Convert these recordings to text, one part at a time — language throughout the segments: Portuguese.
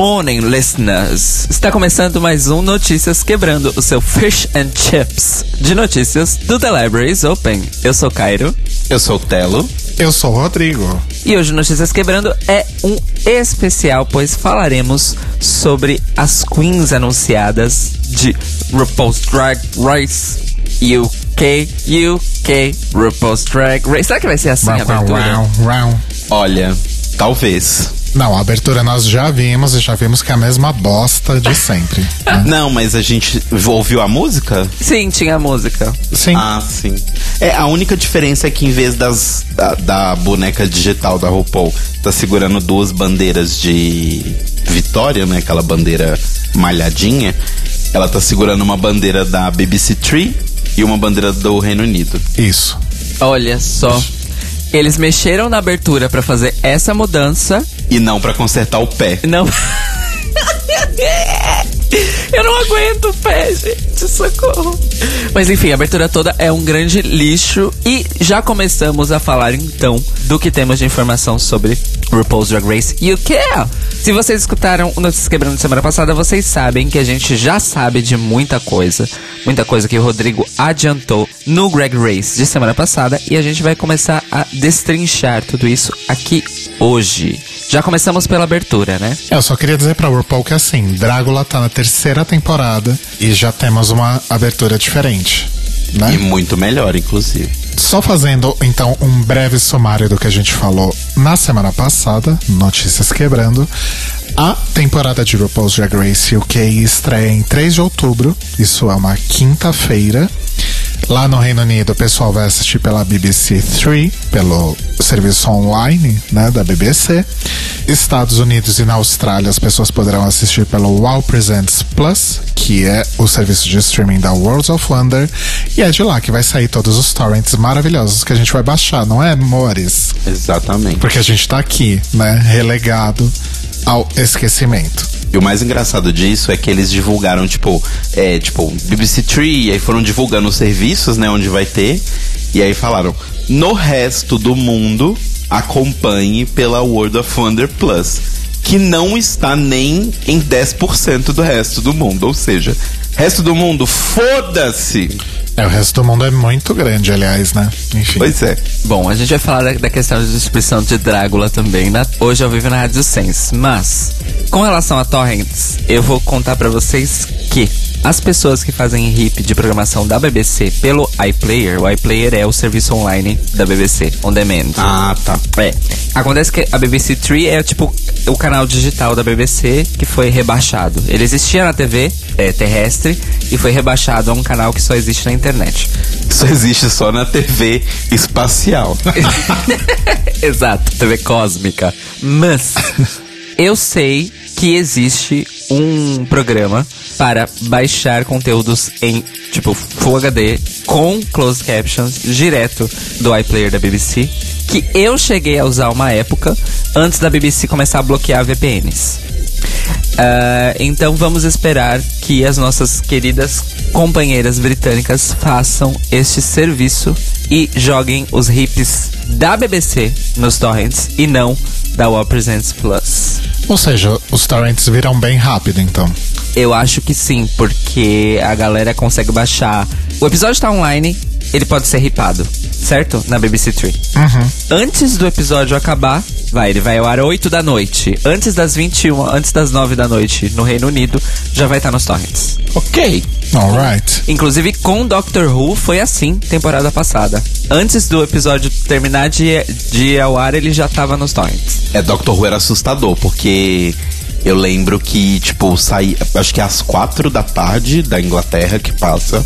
Good morning, listeners! Está começando mais um Notícias Quebrando, o seu Fish and Chips de notícias do The Libraries Open. Eu sou Cairo. Eu sou o Telo. Eu sou o Rodrigo. E hoje Notícias Quebrando é um especial, pois falaremos sobre as queens anunciadas de RuPaul's Drag Race UK, UK, RuPaul's Drag Race. Será que vai ser assim a abertura? Round, round. Olha, talvez. Não, a abertura nós já vimos e já vimos que é a mesma bosta de sempre. né? Não, mas a gente ouviu a música? Sim, tinha música. Sim. Ah, sim. É, a única diferença é que em vez das, da, da boneca digital da RuPaul, tá segurando duas bandeiras de vitória, né? Aquela bandeira malhadinha. Ela tá segurando uma bandeira da BBC Tree e uma bandeira do Reino Unido. Isso. Olha só. Eles mexeram na abertura pra fazer essa mudança. E não pra consertar o pé. Não. Eu não aguento o pé, gente. Socorro. Mas enfim, a abertura toda é um grande lixo. E já começamos a falar então do que temos de informação sobre RuPaul's Drag Race UK. Se vocês escutaram o Notícias Quebrando semana passada, vocês sabem que a gente já sabe de muita coisa. Muita coisa que o Rodrigo adiantou no Drag Race de semana passada. E a gente vai começar a destrinchar tudo isso aqui hoje. Já começamos pela abertura, né? Eu só queria dizer pra RuPaul que assim, Drácula tá na terceira temporada e já temos uma abertura diferente. Né? E muito melhor, inclusive. Só fazendo então um breve sumário do que a gente falou na semana passada, Notícias Quebrando. A temporada de RuPaul's Drag Race UK estreia em 3 de outubro, isso é uma quinta-feira. Lá no Reino Unido, o pessoal vai assistir pela BBC 3, pelo serviço online né, da BBC. Estados Unidos e na Austrália, as pessoas poderão assistir pelo Wow Presents Plus, que é o serviço de streaming da Worlds of Wonder. E é de lá que vai sair todos os torrents maravilhosos que a gente vai baixar, não é, amores? Exatamente. Porque a gente tá aqui, né, relegado ao esquecimento. E o mais engraçado disso é que eles divulgaram, tipo, é, tipo, BBC Tree, aí foram divulgando os serviços, né, onde vai ter. E aí falaram, no resto do mundo, acompanhe pela World of Wonder Plus. Que não está nem em 10% do resto do mundo. Ou seja, resto do mundo, foda-se! É, o resto do mundo é muito grande, aliás, né? Enfim. Pois é. Bom, a gente vai falar da, da questão de distribuição de Drácula também, na, hoje ao vivo na Rádio Sense. Mas, com relação a torrents, eu vou contar pra vocês que as pessoas que fazem RIP de programação da BBC pelo iPlayer, o iPlayer é o serviço online da BBC, on demand. Ah, tá. É. Acontece que a BBC Three é tipo o canal digital da BBC que foi rebaixado. Ele existia na TV é, terrestre e foi rebaixado a um canal que só existe na internet. Isso existe só na TV espacial. Exato, TV cósmica. Mas eu sei que existe um programa para baixar conteúdos em tipo Full HD com closed captions direto do iPlayer da BBC, que eu cheguei a usar uma época antes da BBC começar a bloquear VPNs. Ah, então vamos esperar que as nossas queridas companheiras britânicas façam este serviço e joguem os hips da BBC nos torrents e não da Wall Presents Plus. Ou seja, os torrents viram bem rápido, então. Eu acho que sim, porque a galera consegue baixar. O episódio tá online, ele pode ser ripado, certo? Na BBC Tree. Antes do episódio acabar, vai, ele vai ao ar 8 da noite. Antes das 21, antes das 9 da noite no Reino Unido, já vai estar nos torrents. ok. Alright. Inclusive com Doctor Who foi assim temporada passada. Antes do episódio terminar de, de ir ao ar, ele já tava nos torrents. É, Doctor Who era assustador, porque eu lembro que, tipo, saí. Acho que é às quatro da tarde da Inglaterra que passa.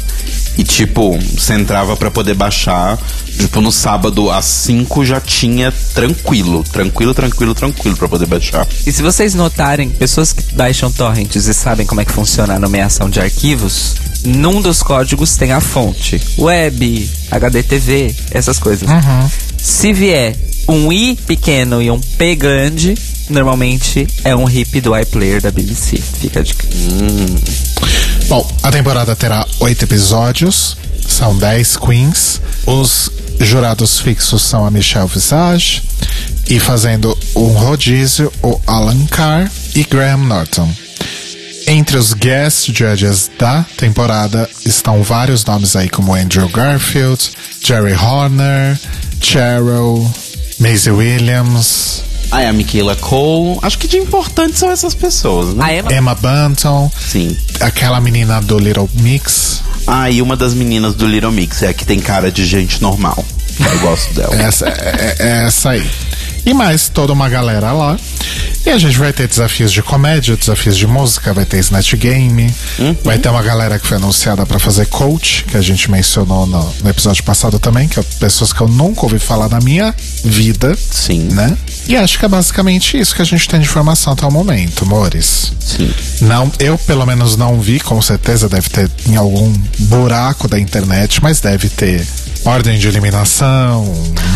E, tipo, você entrava pra poder baixar. Tipo, no sábado às 5 já tinha tranquilo. Tranquilo, tranquilo, tranquilo pra poder baixar. E se vocês notarem, pessoas que baixam torrents e sabem como é que funciona a nomeação de arquivos, num dos códigos tem a fonte. Web, HDTV, essas coisas. Se vier um I pequeno e um P grande, normalmente é um RIP do iPlayer da BBC. Fica a dica. Bom, a temporada terá oito episódios, são 10 queens. Os jurados fixos são a Michelle Visage e fazendo um rodízio, o Alan Carr e Graham Norton. Entre os guest judges da temporada estão vários nomes aí como Andrew Garfield, Jerry Horner, Cheryl, Maisie Williams, Aí a Michaela Cole. Acho que de importante são essas pessoas, né? A Emma, Emma Bunton, Sim. aquela menina do Little Mix. Ah, e uma das meninas do Little Mix é a que tem cara de gente normal. Eu gosto dela. Essa, é, é essa aí. E mais toda uma galera lá. E a gente vai ter desafios de comédia, desafios de música, vai ter Snatch Game, vai ter uma galera que foi anunciada pra fazer coach, que a gente mencionou no, no episódio passado também, que é pessoas que eu nunca ouvi falar na minha vida. Sim. Né? E acho que é basicamente isso que a gente tem de informação até o momento, amores. Sim. Não, eu pelo menos não vi, com certeza deve ter em algum buraco da internet, mas deve ter ordem de eliminação,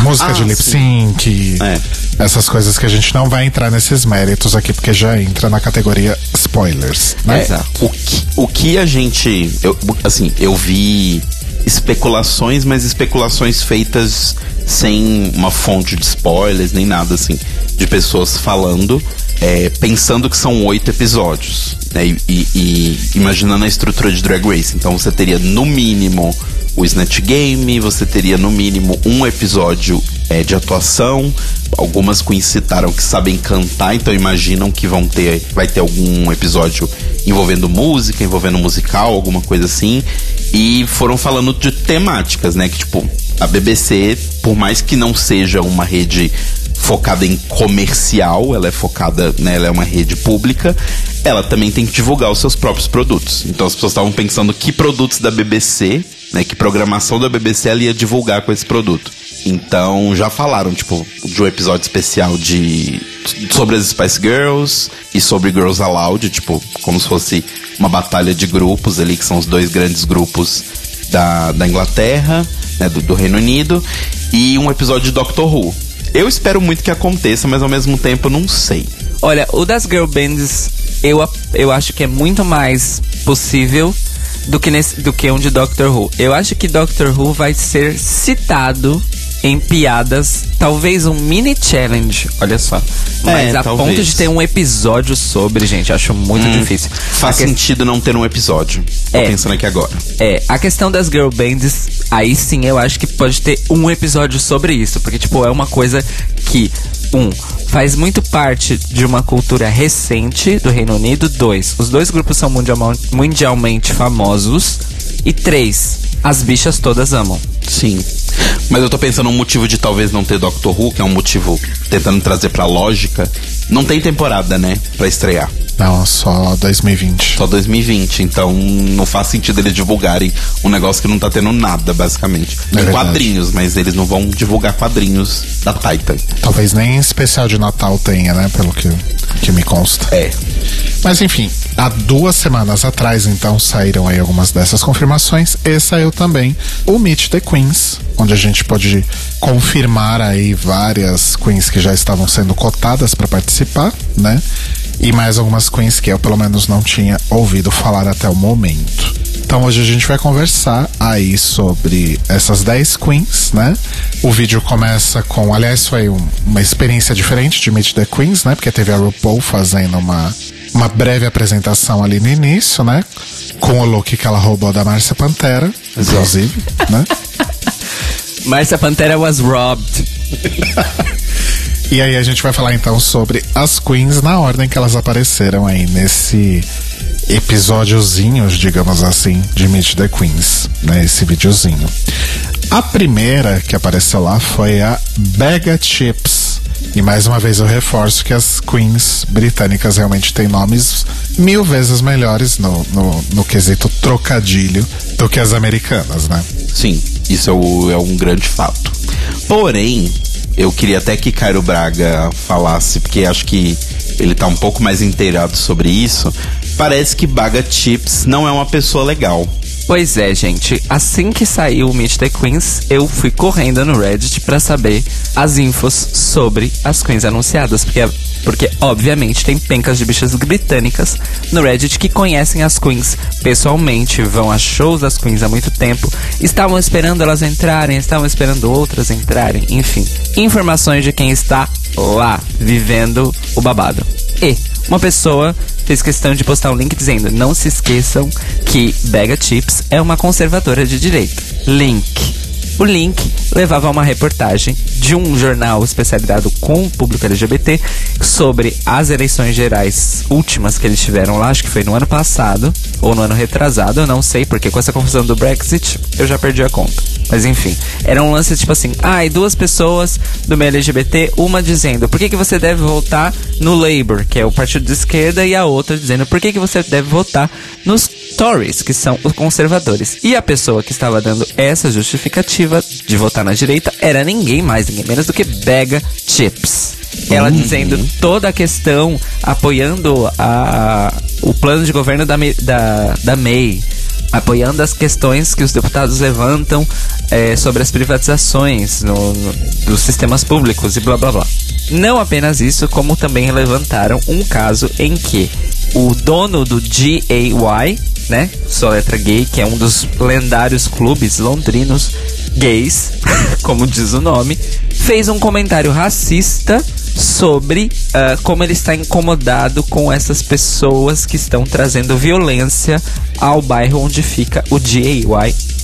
música Ah, de lip sync, É. essas coisas que a gente não vai entrar nesses méritos aqui, porque já entra na categoria spoilers, né? É, Exato. O que, o que a gente. Eu, assim, eu vi especulações, mas especulações feitas sem uma fonte de spoilers, nem nada assim. De pessoas falando, é, pensando que são oito episódios. Né, e, e- e imaginando a estrutura de Drag Race. Então você teria no mínimo o Snatch Game, você teria no mínimo um episódio é, de atuação. Algumas queens citaram que sabem cantar, então imaginam que vão ter, vai ter algum episódio envolvendo música, envolvendo musical, alguma coisa assim. E foram falando de temáticas, né? Que tipo, a BBC, por mais que não seja uma rede focada em comercial, ela é focada, né, ela é uma rede pública, ela também tem que divulgar os seus próprios produtos. Então as pessoas estavam pensando que produtos da BBC, né, que programação da BBC ela ia divulgar com esse produto. Então já falaram, tipo, de um episódio especial de sobre as Spice Girls e sobre Girls Aloud, tipo, como se fosse uma batalha de grupos ali, que são os dois grandes grupos da, da Inglaterra, né, do, do Reino Unido, e um episódio de Doctor Who. Eu espero muito que aconteça, mas ao mesmo tempo não sei. Olha, o das girl bands, eu, eu acho que é muito mais possível do que, nesse, do que um de Doctor Who. Eu acho que Doctor Who vai ser citado em piadas, talvez um mini challenge, olha só. Mas a talvez. ponto de ter um episódio sobre, gente, acho muito difícil. Faz que- sentido não ter um episódio. Tô É. pensando aqui agora. É, a questão das girl bands, aí sim eu acho que pode ter um episódio sobre isso, porque tipo, é uma coisa que um faz muito parte de uma cultura recente do Reino Unido, dois, os dois grupos são mundialmente famosos e três, as bichas todas amam. Sim. Mas eu tô pensando um motivo de talvez não ter Doctor Who, que é um motivo tentando trazer pra lógica. Não tem temporada, né? Pra estrear. Não, só 2020. Só 2020. Então não faz sentido eles divulgarem um negócio que não tá tendo nada, basicamente. Tem verdade. quadrinhos, mas eles não vão divulgar quadrinhos da Titan. Talvez nem especial de Natal tenha, né? Pelo que, que me consta. É. Mas enfim, há duas semanas atrás, então, saíram aí algumas dessas confirmações. E saiu também o Meet the Queens, onde a gente pode confirmar aí várias queens que já estavam sendo cotadas para participar, né? E mais algumas queens que eu, pelo menos, não tinha ouvido falar até o momento. Então hoje a gente vai conversar aí sobre essas 10 queens, né? O vídeo começa com, aliás, foi um- uma experiência diferente de Meet the Queens, né? Porque teve a RuPaul fazendo uma, uma breve apresentação ali no início, né? Com o look que ela roubou da Márcia Pantera, inclusive, né? Márcia Pantera was robbed. E aí a gente vai falar então sobre as queens na ordem que elas apareceram aí nesse episódiozinho, digamos assim, de Meet the Queens, né? Esse videozinho. A primeira que apareceu lá foi a Bega Chips. E mais uma vez eu reforço que as queens britânicas realmente têm nomes mil vezes melhores no, no, no quesito trocadilho do que as americanas, né? Sim, isso é, é um grande fato. Porém, eu queria até que Cairo Braga falasse, porque acho que ele tá um pouco mais inteirado sobre isso. Parece que Baga Chips não é uma pessoa legal. Pois é, gente. Assim que saiu o Meet the Queens, eu fui correndo no Reddit pra saber as infos sobre as queens anunciadas. Porque, porque, obviamente, tem pencas de bichas britânicas no Reddit que conhecem as queens pessoalmente, vão a shows das queens há muito tempo, estavam esperando elas entrarem, estavam esperando outras entrarem, enfim. Informações de quem está lá, vivendo o babado. E uma pessoa fez questão de postar um link dizendo: Não se esqueçam que Bega Chips é uma conservadora de direita. Link. O link levava a uma reportagem de um jornal especializado com o público LGBT sobre as eleições gerais últimas que eles tiveram lá, acho que foi no ano passado ou no ano retrasado, eu não sei, porque com essa confusão do Brexit eu já perdi a conta. Mas enfim, era um lance tipo assim, ah, e duas pessoas do meio LGBT, uma dizendo por que, que você deve votar no Labour, que é o partido de esquerda, e a outra dizendo por que, que você deve votar nos Tories, que são os conservadores. E a pessoa que estava dando essa justificativa de votar na direita era ninguém mais, ninguém menos do que Bega Chips. Ela dizendo toda a questão, apoiando a, o plano de governo da, da, da May, apoiando as questões que os deputados levantam eh, sobre as privatizações no- no- dos sistemas públicos e blá blá blá. Não apenas isso, como também levantaram um caso em que o dono do GAY, né, só letra gay, que é um dos lendários clubes londrinos gays, como diz o nome, fez um comentário racista sobre ah, como ele está incomodado com essas pessoas que estão trazendo violência ao bairro onde fica o GAY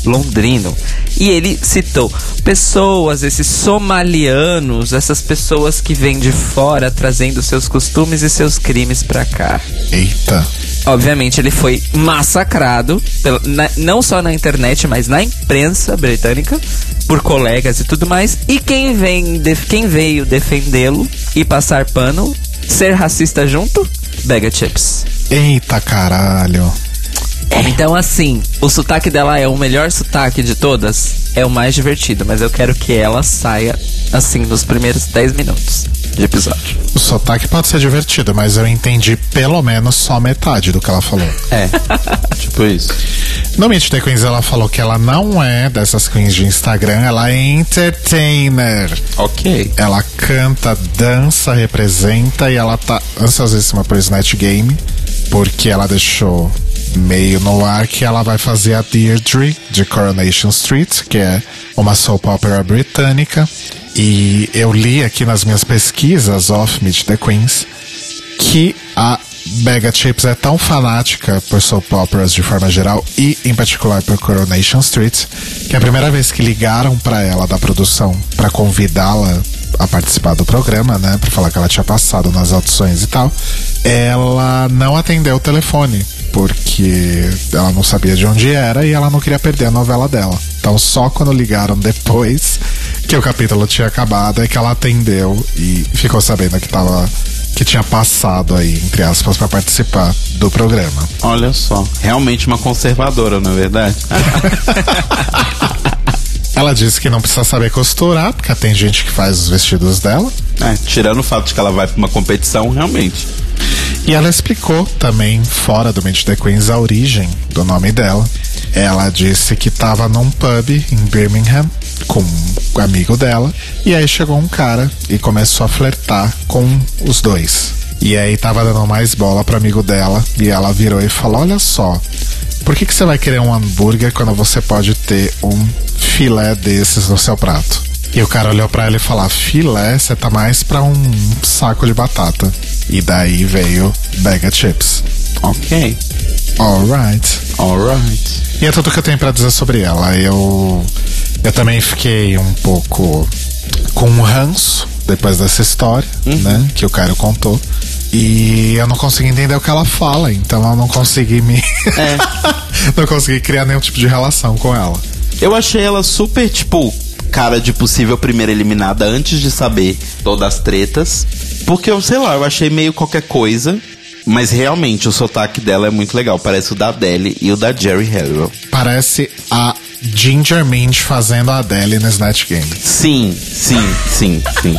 londrino. E ele citou pessoas, esses somalianos, essas pessoas que vêm de fora trazendo seus costumes e seus crimes pra cá. Eita. Obviamente ele foi massacrado, pela- na- não só na internet, mas na imprensa britânica, por colegas e tudo mais. E quem, vem def- quem veio defendê-lo e passar pano, ser racista junto, Bega Chips. Eita caralho. Então, assim, o sotaque dela é o melhor sotaque de todas, é o mais divertido, mas eu quero que ela saia, assim, nos primeiros 10 minutos de episódio. O sotaque pode ser divertido, mas eu entendi pelo menos só metade do que ela falou. É. tipo isso. No Meet the Queens ela falou que ela não é dessas queens de Instagram, ela é entertainer. Ok. Ela canta, dança, representa e ela tá ansiosíssima pro Snatch Game, porque ela deixou meio no ar que ela vai fazer a Deirdre de Coronation Street, que é uma soap opera britânica. E eu li aqui nas minhas pesquisas off Meet the Queens que a Bega Chips é tão fanática por soap operas de forma geral e em particular por Coronation Street que a primeira vez que ligaram pra ela da produção pra convidá-la a participar do programa, né, Pra falar que ela tinha passado nas audições e tal, ela não atendeu o telefone porque ela não sabia de onde era e ela não queria perder a novela dela. Então só quando ligaram depois que o capítulo tinha acabado é que ela atendeu e ficou sabendo que tava que tinha passado aí, entre aspas, pra participar do programa. Olha só. Realmente uma conservadora, não é verdade? Ela disse que não precisa saber costurar, porque tem gente que faz os vestidos dela. É, tirando o fato de que ela vai pra uma competição, realmente. E ela explicou também, fora do Meet the Queens, a origem do nome dela. Ela disse que tava num pub em Birmingham com um amigo dela. E aí chegou um cara e começou a flertar com os dois. E aí tava dando mais bola pro amigo dela. E ela virou e falou: Olha só, por que, que você vai querer um hambúrguer quando você pode ter um filé desses no seu prato? E o cara olhou pra ela e falou: Filé, você tá mais pra um saco de batata. E daí veio Bega Chips. Ok. Alright. Alright. E é tudo que eu tenho pra dizer sobre ela. Eu, eu também fiquei um pouco com um ranço depois dessa história, né? Que o Caio contou. E eu não consegui entender o que ela fala, então eu não consegui me. não consegui criar nenhum tipo de relação com ela. Eu achei ela super, tipo, cara de possível primeira eliminada antes de saber todas as tretas. Porque eu, sei lá, eu achei meio qualquer coisa. Mas realmente o sotaque dela é muito legal. Parece o da Adele e o da Jerry Halliwell. Parece a Ginger Mint fazendo a Adele no Snatch Game. Sim, sim, sim, sim.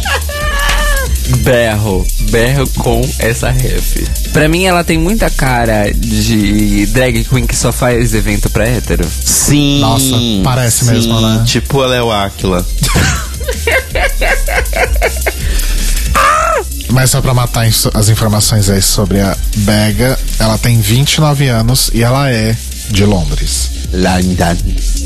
Berro, berro com essa ref. Pra mim, ela tem muita cara de drag queen que só faz evento pra hétero. Sim. Nossa, parece sim, mesmo, né? Tipo ela é o Aquila. Mas só pra matar as informações aí sobre a Bega, ela tem 29 anos e ela é de Londres. London.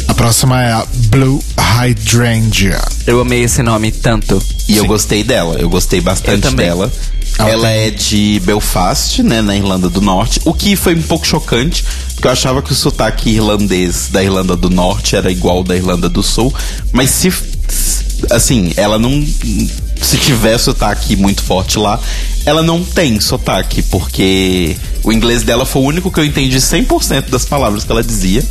A próxima é a Blue Hydrangea. Eu amei esse nome tanto. E eu gostei dela, eu gostei bastante Eu dela. Ela Ela tem- é de Belfast, né, na Irlanda do Norte. O que foi um pouco chocante, porque eu achava que o sotaque irlandês da Irlanda do Norte era igual ao da Irlanda do Sul. Mas se. Assim, ela não. Se tiver sotaque muito forte lá, ela não tem sotaque, porque o inglês dela foi o único que eu entendi 100% das palavras que ela dizia.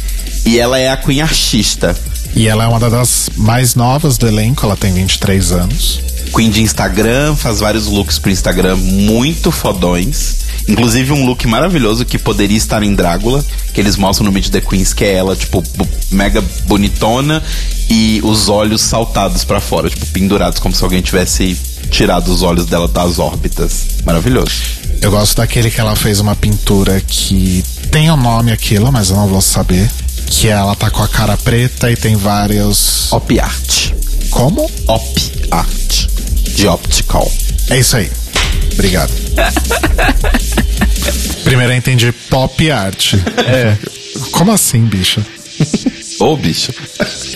E ela é a Queen Artista. E ela é uma das mais novas do elenco, ela tem 23 anos. Queen de Instagram, faz vários looks pro Instagram muito fodões. Inclusive um look maravilhoso que poderia estar em Drácula, que eles mostram no Meet the Queens, que é ela, tipo, mega bonitona e os olhos saltados pra fora, tipo, pendurados, como se alguém tivesse tirado os olhos dela das órbitas. Maravilhoso. Eu gosto daquele que ela fez uma pintura que tem o um nome aquilo, mas eu não vou saber. Que ela tá com a cara preta e tem vários. Op Art. Como? Op Art. De Optical. É isso aí. Obrigado. Primeiro eu entendi pop art. É. Como assim, bicha? Ô, bicho.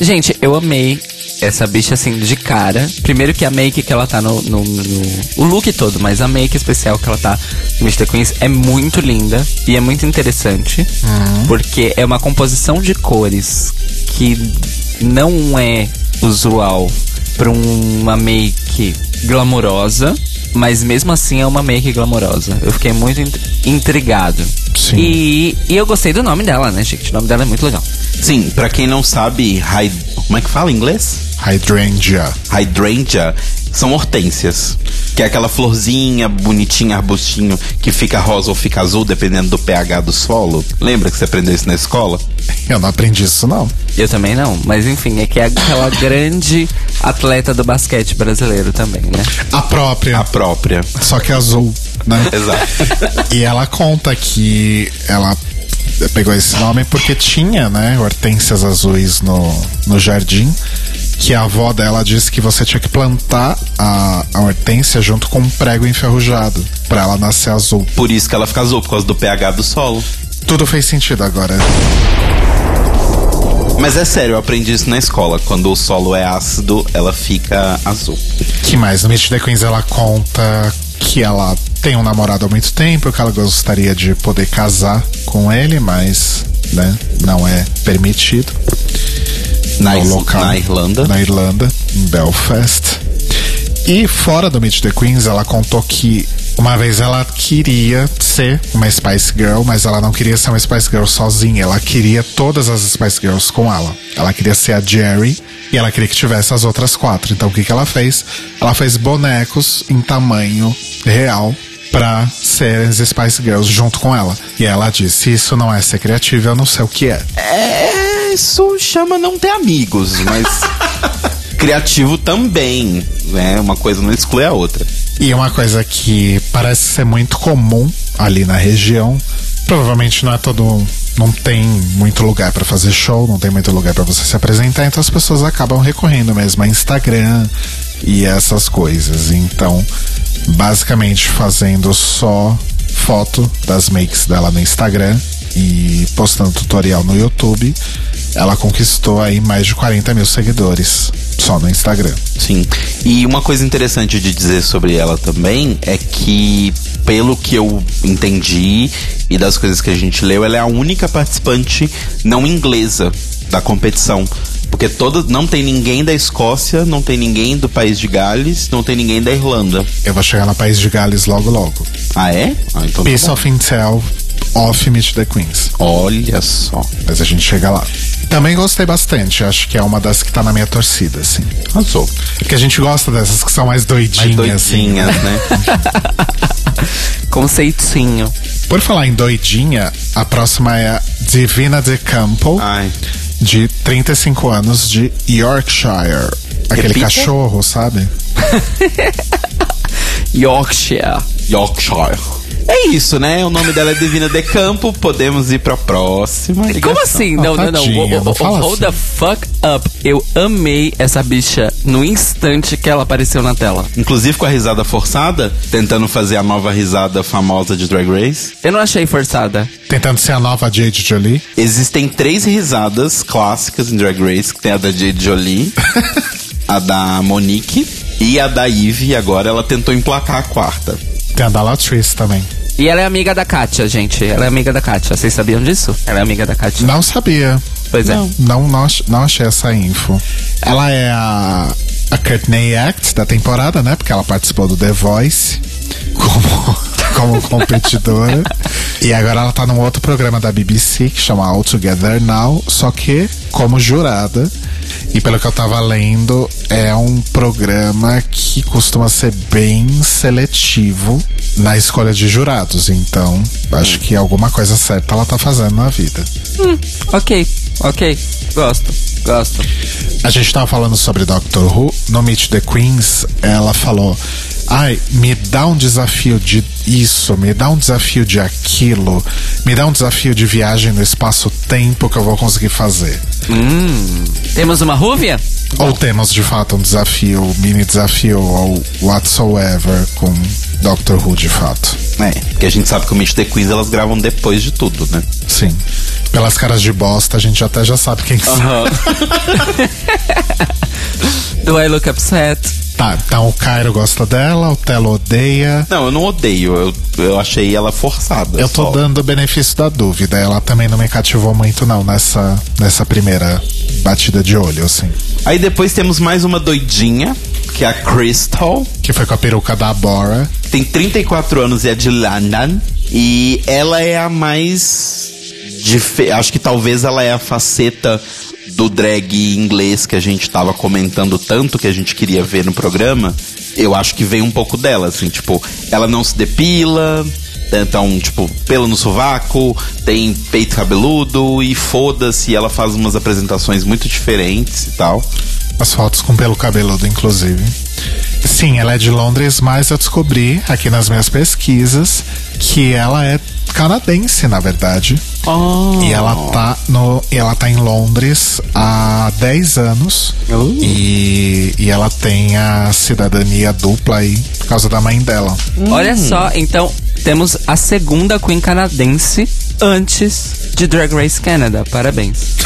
Gente, eu amei essa bicha assim de cara. Primeiro que a make que ela tá no, no- no- O look todo, mas a make especial que ela tá no Mr. Queens é muito linda e é muito interessante. Porque é uma composição de cores que não é usual pra uma make glamourosa. Mas mesmo assim é uma make glamourosa. Eu fiquei muito int- intrigado. Sim. E, e eu gostei do nome dela, né, gente? O nome dela é muito legal. Sim, pra quem não sabe, hy- como é que fala em inglês? Hydrangea. Hydrangea são hortênsias. Que é aquela florzinha bonitinha, arbustinho, que fica rosa ou fica azul, dependendo do pH do solo. Lembra que você aprendeu isso na escola? Eu não aprendi isso, não. Eu também não, mas enfim, é que é aquela grande atleta do basquete brasileiro também, né? A própria. A própria. Só que azul, né? Exato. E ela conta que ela pegou esse nome porque tinha, né, hortênsias azuis no, no jardim. Que a avó dela disse que você tinha que plantar a, a hortênsia junto com um prego enferrujado pra ela nascer azul. Por isso que ela fica azul, por causa do pH do solo. Tudo fez sentido agora. Mas é sério, eu aprendi isso na escola. Quando o solo é ácido, ela fica azul. Que mais? No Meet the Queens ela conta que ela tem um namorado há muito tempo, que ela gostaria de poder casar com ele, mas né, não é permitido. Na, no local, na Irlanda. Na Irlanda, em Belfast. E fora do Meet the Queens, ela contou que uma vez ela queria ser uma Spice Girl, mas ela não queria ser uma Spice Girl sozinha. Ela queria todas as Spice Girls com ela. Ela queria ser a Jerry e ela queria que tivesse as outras quatro. Então o que, que ela fez? Ela fez bonecos em tamanho real pra serem as Spice Girls junto com ela. E ela disse: Isso não é ser criativo, eu não sei o que é. É, isso chama não ter amigos, mas criativo também, né? Uma coisa não exclui a outra. E uma coisa que parece ser muito comum ali na região, provavelmente não é todo. Não tem muito lugar pra fazer show, não tem muito lugar pra você se apresentar, então as pessoas acabam recorrendo mesmo a Instagram e essas coisas. Então, basicamente fazendo só foto das makes dela no Instagram e postando tutorial no YouTube, ela conquistou aí mais de 40 mil seguidores só no Instagram. Sim. E uma coisa interessante de dizer sobre ela também é que, pelo que eu entendi e das coisas que a gente leu, ela é a única participante não inglesa da competição. Porque toda, não tem ninguém da Escócia, não tem ninguém do país de Gales, não tem ninguém da Irlanda. Eu vou chegar no país de Gales logo logo. Ah, é? Ah, então tá Piece of Intel off Meet the Queens. Olha só. Mas a gente chega lá. Também gostei bastante. Acho que é uma das que tá na minha torcida, assim. Arrasou. Porque a gente gosta dessas que são mais doidinhas, Mais assim. doidinhas, né? Conceitinho. Por falar em doidinha, a próxima é a Divina de Campo, Ai. de 35 anos, de Yorkshire. Aquele Repita. cachorro, sabe? Yorkshire. Yorkshire. É isso, né? O nome dela é Divina de Campo. Podemos ir pra próxima. Como ligação. assim? Não, não, não. Tadinha, não Hold the assim. fuck up. Eu amei essa bicha no instante que ela apareceu na tela. Inclusive com a risada forçada, tentando fazer a nova risada famosa de Drag Race. Eu não achei forçada. Tentando ser a nova Jade Jolie. Existem três risadas clássicas em Drag Race, que tem a da Jade Jolie, a da Monique e a da Eve. E agora ela tentou emplacar a quarta. Tem a Dalatrice também. E ela é amiga da Katia, gente. Ela é amiga da Katia. Vocês sabiam disso? Ela é amiga da Katia. Não sabia. Pois é. Não, não, não achei essa info. Ela é a, a Courtney Act da temporada, né? Porque ela participou do The Voice como, como competidora. e agora ela tá num outro programa da BBC que chama All Together Now, só que como jurada. E pelo que eu tava lendo, é um programa que costuma ser bem seletivo na escolha de jurados. Então, acho que alguma coisa certa ela tá fazendo na vida. Ok, ok. Gosto, gosto. A gente tava falando sobre Doctor Who. No Meet the Queens, ela falou: Ai, me dá um desafio de isso, me dá um desafio de aquilo, me dá um desafio de viagem no espaço-tempo que eu vou conseguir fazer. Hum. Temos uma rúvia? Ou temos de fato um desafio, mini desafio ou whatsoever com Doctor Who de fato. É, porque a gente sabe que o Meet the Queens elas gravam depois de tudo, né? Sim. Pelas caras de bosta, a gente até já sabe quem são. Do I Look Upset? Tá, então o Cairo gosta dela, o Telo odeia. Não, eu não odeio, eu, eu achei ela forçada. Eu tô só. dando o benefício da dúvida. Ela também não me cativou muito, não, nessa, nessa primeira batida de olho, assim. Aí depois temos mais uma doidinha, que é a Crystal, Que foi com a peruca da Bora. tem 34 anos e é de London. E ela é a mais. Acho que talvez ela é a faceta do drag inglês que a gente tava comentando tanto que a gente queria ver no programa. Eu acho que vem um pouco dela, assim, tipo, ela não se depila. Então, tipo, pelo no sovaco, tem peito cabeludo e foda-se, ela faz umas apresentações muito diferentes e tal. As fotos com pelo cabeludo, inclusive. Sim, ela é de Londres, mas eu descobri aqui nas minhas pesquisas que ela é canadense, na verdade. E ela tá no. e Ela tá em Londres há 10 anos. Uh. E, e ela tem a cidadania dupla aí por causa da mãe dela. Olha só, então temos a segunda Queen canadense antes de Drag Race Canada. Parabéns.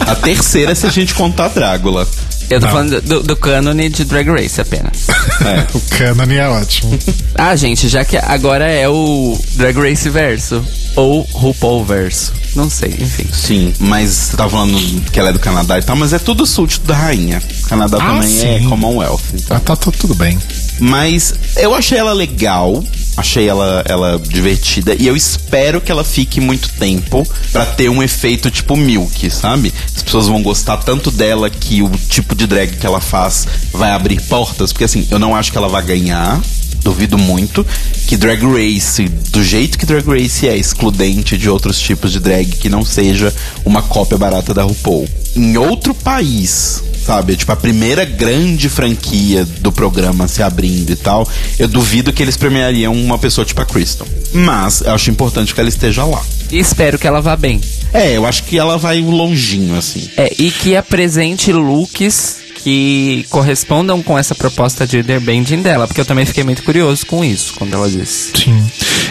A terceira se a gente contar Drácula. Eu tô Não. falando do, do cânone de Drag Race apenas. É. O canon é ótimo. ah, gente, já que agora é o Drag Race verso. Ou RuPaul verso. Não sei, enfim. Sim, mas você tá falando que ela é do Canadá e tal, mas é tudo súdito da rainha. O Canadá Ah, também é sim. Commonwealth. Então. Ah, tá, tá tudo bem. Mas eu achei ela legal, achei ela, ela divertida e eu espero que ela fique muito tempo pra ter um efeito tipo Milk, sabe? As pessoas vão gostar tanto dela que o tipo de drag que ela faz vai abrir portas, porque assim, eu não acho que ela vai ganhar. Duvido muito que Drag Race, do jeito que Drag Race é excludente de outros tipos de drag que não seja uma cópia barata da RuPaul. Em outro país, sabe? Tipo, a primeira grande franquia do programa se abrindo e tal, eu duvido que eles premiariam uma pessoa tipo a Crystal. Mas eu acho importante que ela esteja lá. E espero que ela vá bem. É, eu acho que ela vai longinho, assim. É, e que apresente looks que correspondam com essa proposta de airbending dela, porque eu também fiquei muito curioso com isso, quando ela disse. Sim.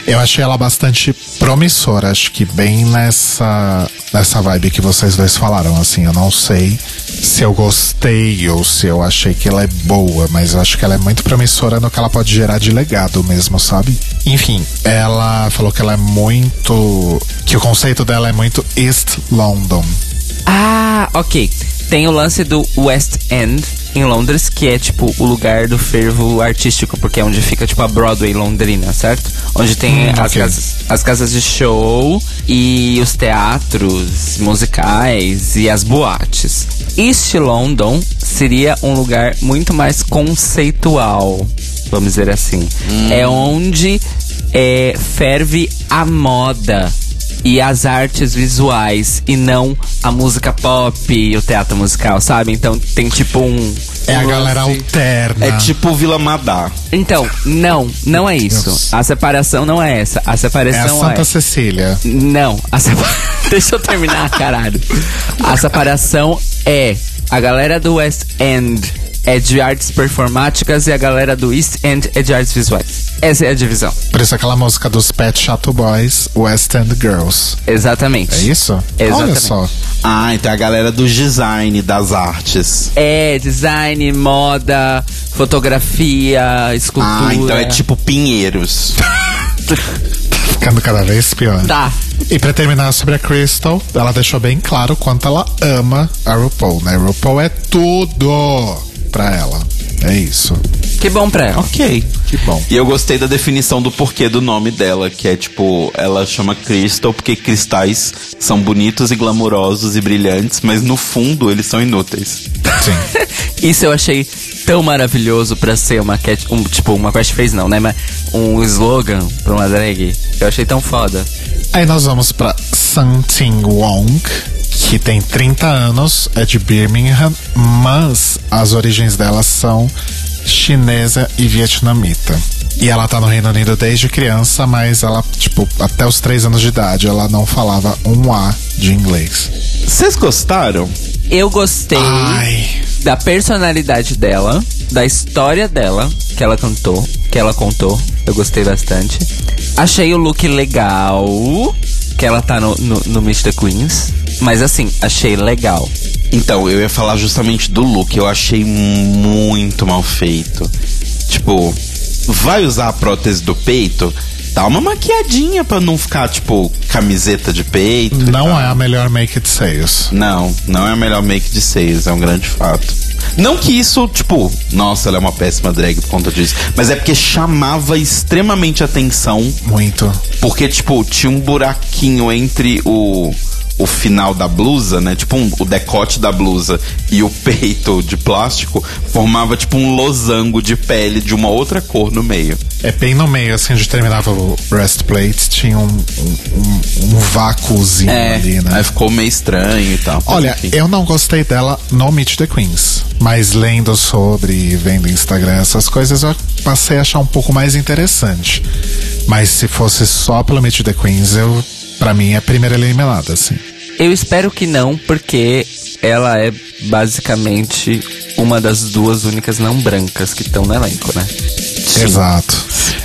Eu achei ela bastante promissora, acho que bem nessa, nessa vibe que vocês dois falaram, assim, eu não sei se eu gostei ou se eu achei que ela é boa, mas eu acho que ela é muito promissora no que ela pode gerar de legado mesmo, sabe? Enfim, ela falou que ela é muito. que o conceito dela é muito East London. Ah, ok. Tem o lance do West End em Londres, que é tipo o lugar do fervo artístico, porque é onde fica tipo a Broadway londrina, certo? Onde tem Hum, as, ok. casas, as casas de show e os teatros musicais e as boates. East London seria um lugar muito mais conceitual, vamos dizer assim. É onde é, ferve a moda e as artes visuais e não a música pop e o teatro musical, sabe? Então tem tipo um. É a galera lance- alterna. É tipo Vila Madá. Então, não, não é isso. Deus. A separação não é essa. A É a separação Santa é. Cecília. Não, a deixa eu terminar, caralho. A separação é a galera do West End é de artes performáticas e a galera do East End é de artes visuais. Essa é a divisão. Por isso aquela música dos Pet Chato Boys, West End Girls. Exatamente. É isso? Olha Exatamente. só. Ah, então é a galera do design, das artes. É design, moda, fotografia, escultura. Ah, então é tipo Pinheiros. Ficando cada vez pior. Tá. E pra terminar sobre a Crystal, ela deixou bem claro quanto ela ama a RuPaul, né? RuPaul é tudo pra ela. É isso. Que bom pra ela. ok. Que bom. E eu gostei da definição do porquê do nome dela, que é tipo, ela chama Crystal porque cristais são bonitos e glamurosos e brilhantes, mas no fundo eles são inúteis. Sim. Isso eu achei tão maravilhoso pra ser uma cat, um, tipo, uma catchphrase não, né? Mas um slogan pra uma drag. Eu achei tão foda. Aí nós vamos pra Sun Ting Wong, que tem 30 anos, é de Birmingham, mas as origens dela são chinesa e vietnamita. E ela tá no Reino Unido desde criança, mas ela, tipo, até os 3 anos de idade, ela não falava um A de inglês. Vocês gostaram? Eu gostei Ai. da personalidade dela, da história dela, que ela cantou, que ela contou. Eu gostei bastante. Achei o look legal, que ela tá no, no, no the Queens. Mas assim, achei legal. Então, eu ia falar justamente do look. Eu achei muito mal feito. Tipo, vai usar a prótese do peito? Dá uma maquiadinha pra não ficar, tipo, camiseta de peito. Não é a melhor make it sales. Não, não é a melhor make de seis, é um grande fato. Não que isso, tipo, nossa, ela é uma péssima drag por conta disso. Mas é porque chamava extremamente atenção. Muito. Porque, tipo, tinha um buraquinho entre o, o final da blusa, né? Tipo, um- o decote da blusa e o peito de plástico formava, tipo, um losango de pele de uma outra cor no meio. É bem no meio, assim, onde terminava o breastplate, tinha um, um, um, vácuozinho ali, né? Aí ficou meio estranho e tal. Olha, enfim. eu não gostei dela no Meet the Queens, mas lendo sobre e vendo Instagram essas coisas, eu passei a achar um pouco mais interessante. Mas se fosse só pelo Meet the Queens, eu, pra mim, é a primeira eliminada, assim. Eu espero que não, porque ela é basicamente uma das duas únicas não brancas que estão no elenco, né? Exato.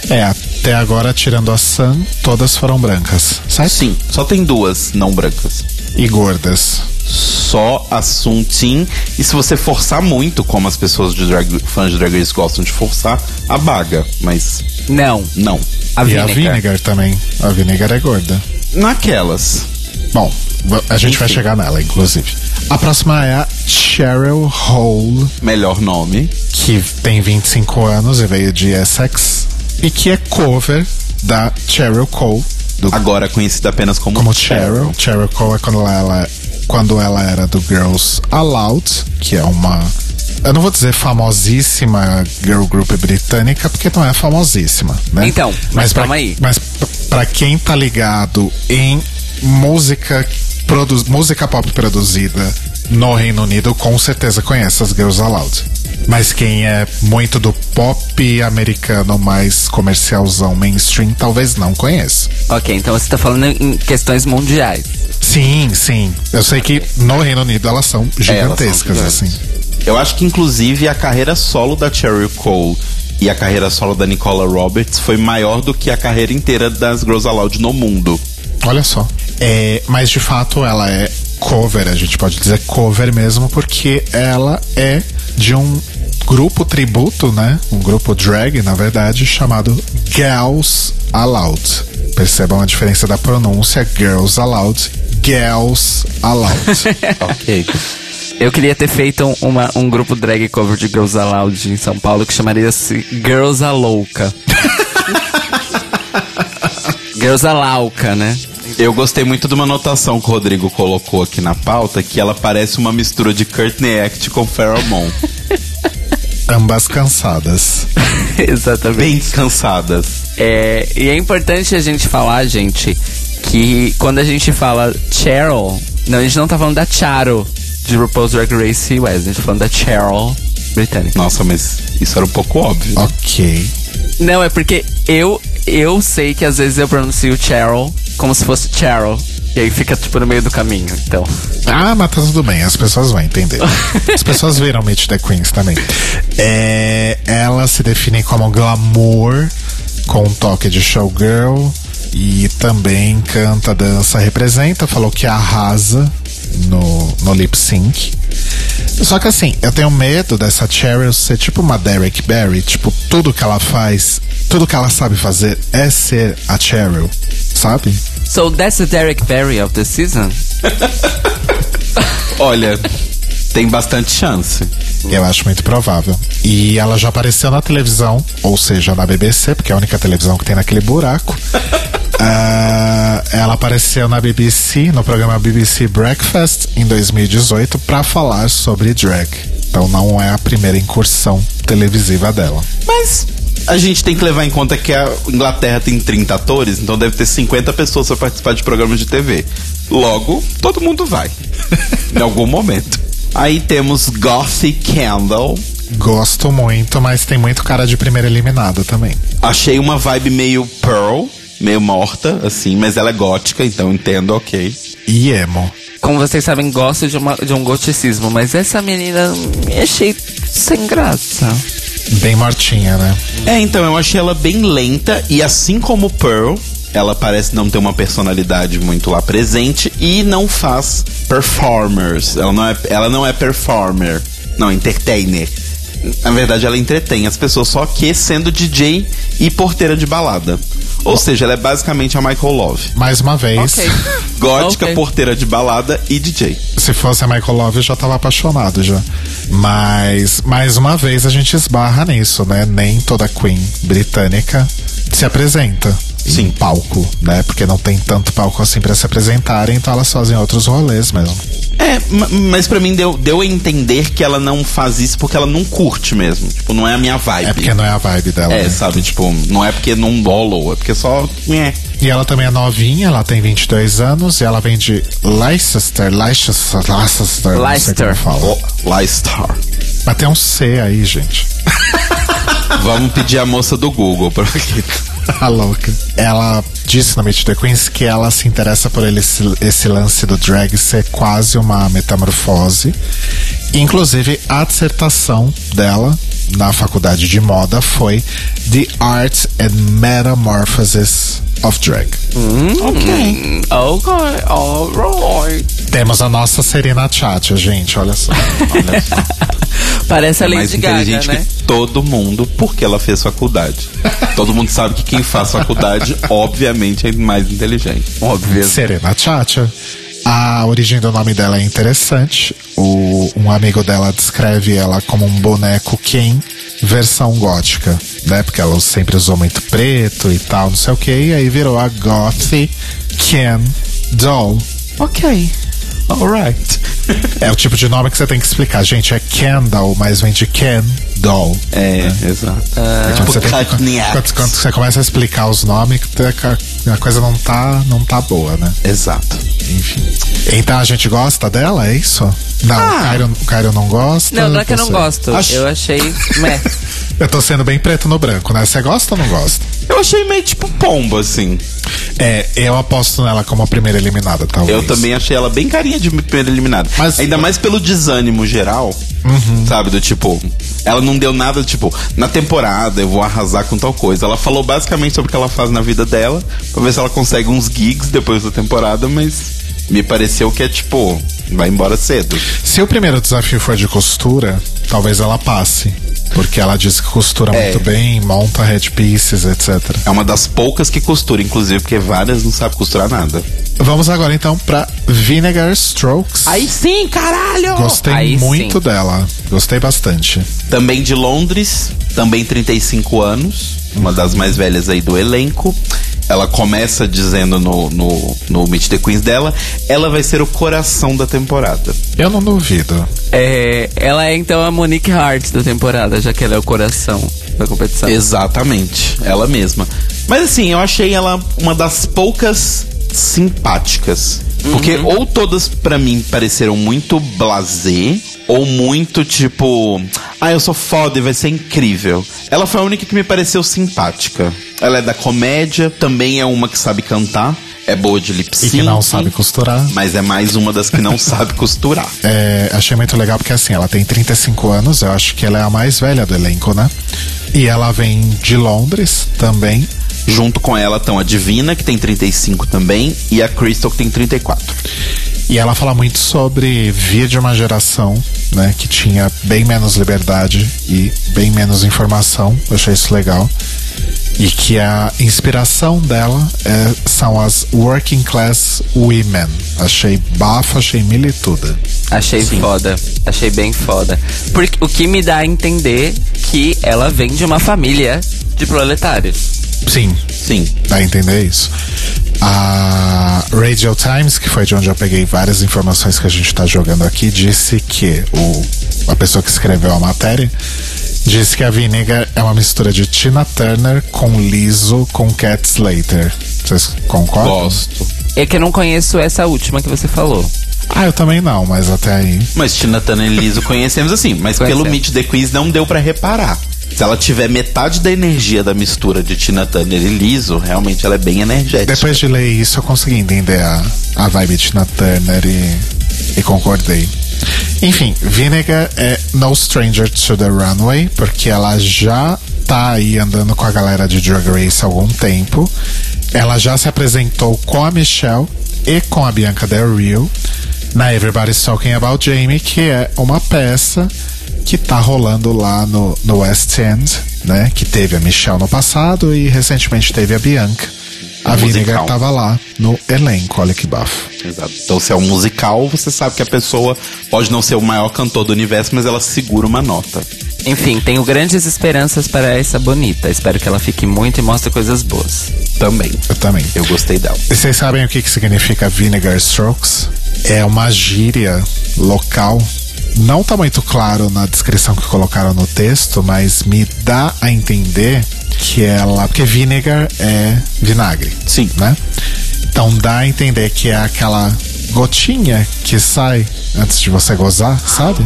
É, até agora, tirando a Sun, todas foram brancas, certo? Sim, só tem duas não brancas. E gordas. Só a Sun Tin. E se você forçar muito, como as pessoas de drag, fãs de Drag Race gostam de forçar, a Baga. Mas Não. não. A e Vinegar. a Vinegar também. A Vinegar é gorda. Naquelas. Bom, a gente vai Enfim. chegar nela, inclusive. A próxima é a Cheryl Hole, Melhor nome. que tem 25 anos e veio de Essex, e que é cover da Cheryl Cole, Agora conhecida apenas como, como Cheryl. Cheryl Cole é quando ela, quando ela era do Girls Aloud, que é uma. Eu não vou dizer famosíssima girl group britânica, porque não é famosíssima, né? Então, mas pra, calma aí. Mas pra quem tá ligado em música, produ música pop produzida no Reino Unido, com certeza conhece as Girls Aloud. Mas quem é muito do pop americano mais comercialzão mainstream, talvez não conheça. Ok, então você tá falando em questões mundiais. Sim, sim. Eu sei que no Reino Unido elas são gigantescas, gigantes. assim. Eu acho que inclusive a carreira solo da Cheryl Cole e a carreira solo da Nicola Roberts foi maior do que a carreira inteira das Girls Aloud no mundo. Olha só. É, mas de fato ela é cover, a gente pode dizer cover mesmo, porque ela é de um grupo tributo, né? Um grupo drag, na verdade, chamado Girls Aloud. Percebam a diferença da pronúncia Girls Aloud, Girls Aloud. ok. Eu queria ter feito um, uma- um grupo drag cover de Girls Aloud em São Paulo que chamaria-se Girls a Louca. Girls a Lauca, né? Eu gostei muito de uma anotação que o Rodrigo colocou aqui na pauta, que ela parece uma mistura de Courtney Act com Pheromone. Ambas cansadas. Exatamente. Bem cansadas. É, e é importante a gente falar, gente, que quando a gente fala Cheryl, não, a gente não tá falando da Charo de RuPaul's Drag Race West, a gente tá falando da Cheryl britânica. Nossa, mas isso era um pouco óbvio. né? Ok. Não, é porque eu, eu sei que às vezes eu pronuncio Cheryl como se fosse Cheryl. E aí fica tipo no meio do caminho, então. Ah, mas tá tudo bem, as pessoas vão entender. As pessoas viram Meet the Queens também. É, ela se define como glamour, com um toque de showgirl. E também canta, dança, representa. Falou que arrasa no, no lip sync. Só que assim, eu tenho medo dessa Cheryl ser tipo uma Derek Barry. Tipo, tudo que ela faz, tudo que ela sabe fazer é ser a Cheryl, sabe? So that's the Derek Barry of the season? Olha, tem bastante chance. Eu acho muito provável. E ela já apareceu na televisão, ou seja, na BBC, porque é a única televisão que tem naquele buraco. Ah, ela apareceu na BBC, no programa BBC Breakfast, em 2018, para falar sobre drag. Então não é a primeira incursão televisiva dela. Mas a gente tem que levar em conta que a Inglaterra tem 30 atores, então deve ter 50 pessoas para participar de programas de TV. Logo, todo mundo vai. em algum momento. Aí temos Gothy Candle. Gosto muito, mas tem muito cara de primeira eliminada também. Achei uma vibe meio Pearl, meio morta, assim, mas ela é gótica, então entendo, ok. E emo. Como vocês sabem, gosto de, uma, de um goticismo, mas essa menina me achei sem graça. Bem mortinha, né? É, então, eu achei ela bem lenta e assim como Pearl, ela parece não ter uma personalidade muito lá presente e não faz performers. Ela não é, ela não é performer, não, entertainer. Na verdade, ela entretém as pessoas, só que sendo DJ e porteira de balada. Ou seja, ela é basicamente a Michael Love. Mais uma vez, Ok. Gótica, Ok. porteira de balada e DJ. se fosse a Michael Love, eu já tava apaixonado já. Mas, mais uma vez, a gente esbarra nisso, né? Nem toda Queen britânica se apresenta Sim. em palco, né? Porque não tem tanto palco assim pra se apresentarem, então elas fazem outros rolês mesmo. É, ma- mas pra mim deu, deu a entender que ela não faz isso porque ela não curte mesmo. Tipo, não é a minha vibe. É porque não é a vibe dela. É, né? sabe? Tipo, não é porque não rolou, é porque só. É. E ela também é novinha, ela tem 22 anos e ela vem de Leicester, Leicester, Leicester, Leicester. fala. Lystar. Mas tem um C aí, gente. Vamos pedir a moça do Google pra aqui. A louca. Ela disse no Meet the Queens que ela se interessa por ele- esse, esse lance do drag ser quase uma metamorfose. Inclusive, a dissertação dela na faculdade de moda foi The Art and Metamorphosis of Drag. Ok. Ok, alright. Temos a nossa Serena Chacha, gente, olha só. Olha só. Parece a É mais Lady Gaga, inteligente né? que todo mundo porque ela fez faculdade. todo mundo sabe que quem faz faculdade, obviamente, é mais inteligente. Óbvio. Serena Chacha. A origem do nome dela é interessante. O, um amigo dela descreve ela como um boneco Ken versão gótica, né? Porque ela sempre usou muito preto e tal, não sei o que. E aí virou a Gothy Ken Doll. Ok. Alright. É o tipo de nome que você tem que explicar. Gente, é Kendall, mas vem de Ken Doll. É, exato. É tipo quando, você tem quando, quando você começa a explicar os nomes, que a, coisa não tá, não tá boa, né? Exato. Enfim. Então a gente gosta dela, é isso? Não, o, Cairo, o Cairo não gosta. Não, não é que eu não gosto. Acho- Eu achei. Meh. Eu tô sendo bem preto no branco, né? Você gosta ou não gosta? Eu achei meio tipo pomba, assim. É, eu aposto nela como a primeira eliminada, talvez. Eu também achei ela bem carinha de primeira eliminada. Mas- Ainda mais pelo desânimo geral, sabe? Do tipo, ela não deu nada, tipo, na temporada eu vou arrasar com tal coisa. Ela falou basicamente sobre o que ela faz na vida dela, pra ver se ela consegue uns gigs depois da temporada, mas me pareceu que é tipo, vai embora cedo. Se o primeiro desafio for de costura, talvez ela passe. Porque ela diz que costura É. muito bem, monta headpieces, etc. É uma das poucas que costura, inclusive, porque várias não sabem costurar nada. Vamos agora então pra Vinegar Strokes. sim, caralho! Gostei Aí muito sim. dela. Gostei bastante. Também de Londres, também 35 anos, uma das mais velhas aí do elenco. Ela começa dizendo no, no, no Meet the Queens dela, ela vai ser o coração da temporada. Eu não duvido. É, ela é então a Monique Hart da temporada, já que ela é o coração da competição. Exatamente, ela mesma. Mas assim, eu achei ela uma das poucas simpáticas. Porque ou todas pra mim pareceram muito blasé, ou muito tipo, ah, eu sou foda e vai ser incrível. Ela foi a única que me pareceu simpática. Ela é da comédia, também é uma que sabe cantar. é boa de lip E sync. que não sabe costurar. Mas é mais uma das que não sabe costurar. É, achei muito legal porque assim, ela tem 35 anos, eu acho que ela é a mais velha do elenco, né? E ela vem de Londres também. Junto com ela estão a Divina, que tem 35 também, e a Crystal, que tem 34. E ela fala muito sobre vir de uma geração, né, que tinha bem menos liberdade e bem menos informação. Eu achei isso legal. E que a inspiração dela é, são as working class women. Achei bafo, achei milituda. Achei foda. Achei bem foda. Porque o que me dá a entender que ela vem de uma família de proletários. Sim, Sim. dá a entender isso. A Radio Times, que foi de onde eu peguei várias informações que a gente tá jogando aqui, disse que o, a pessoa que escreveu a matéria disse que a Vinegar é uma mistura de Tina Turner com Liso com Cat Slater. Vocês concordam? Gosto. É que eu não conheço essa última que você falou. Ah, eu também não, mas até aí. Mas Tina Turner e Liso conhecemos assim, mas pelo Meet the Queens não deu pra reparar. Se ela tiver metade da energia da mistura de Tina Turner e Liso, realmente ela é bem energética. Depois de ler isso, eu consegui entender a, a vibe de Tina Turner e, e concordei. Enfim, Vinegar é no stranger to the runway, porque ela já tá aí andando com a galera de Drag Race há algum tempo. Ela já se apresentou com a Michelle e com a Bianca Del Rio na Everybody's Talking About Jamie, que é uma peça que tá rolando lá no, no West End, né? Que teve a Michelle no passado e recentemente teve a Bianca. A Vinegar musical. tava lá no elenco, olha que bafo. Exato. Então, se é um musical, você sabe que a pessoa pode não ser o maior cantor do universo, mas ela segura uma nota. Enfim, tenho grandes esperanças para essa bonita. Espero que ela fique muito e mostre coisas boas. Também. Eu também. Eu gostei dela. E vocês sabem o que, que significa Vinegar Strokes? É uma gíria local. Não tá muito claro na descrição que colocaram no texto, mas me dá a entender que ela. Porque vinegar é vinagre. Sim. Né? Então dá a entender que é aquela gotinha que sai antes de você gozar, sabe?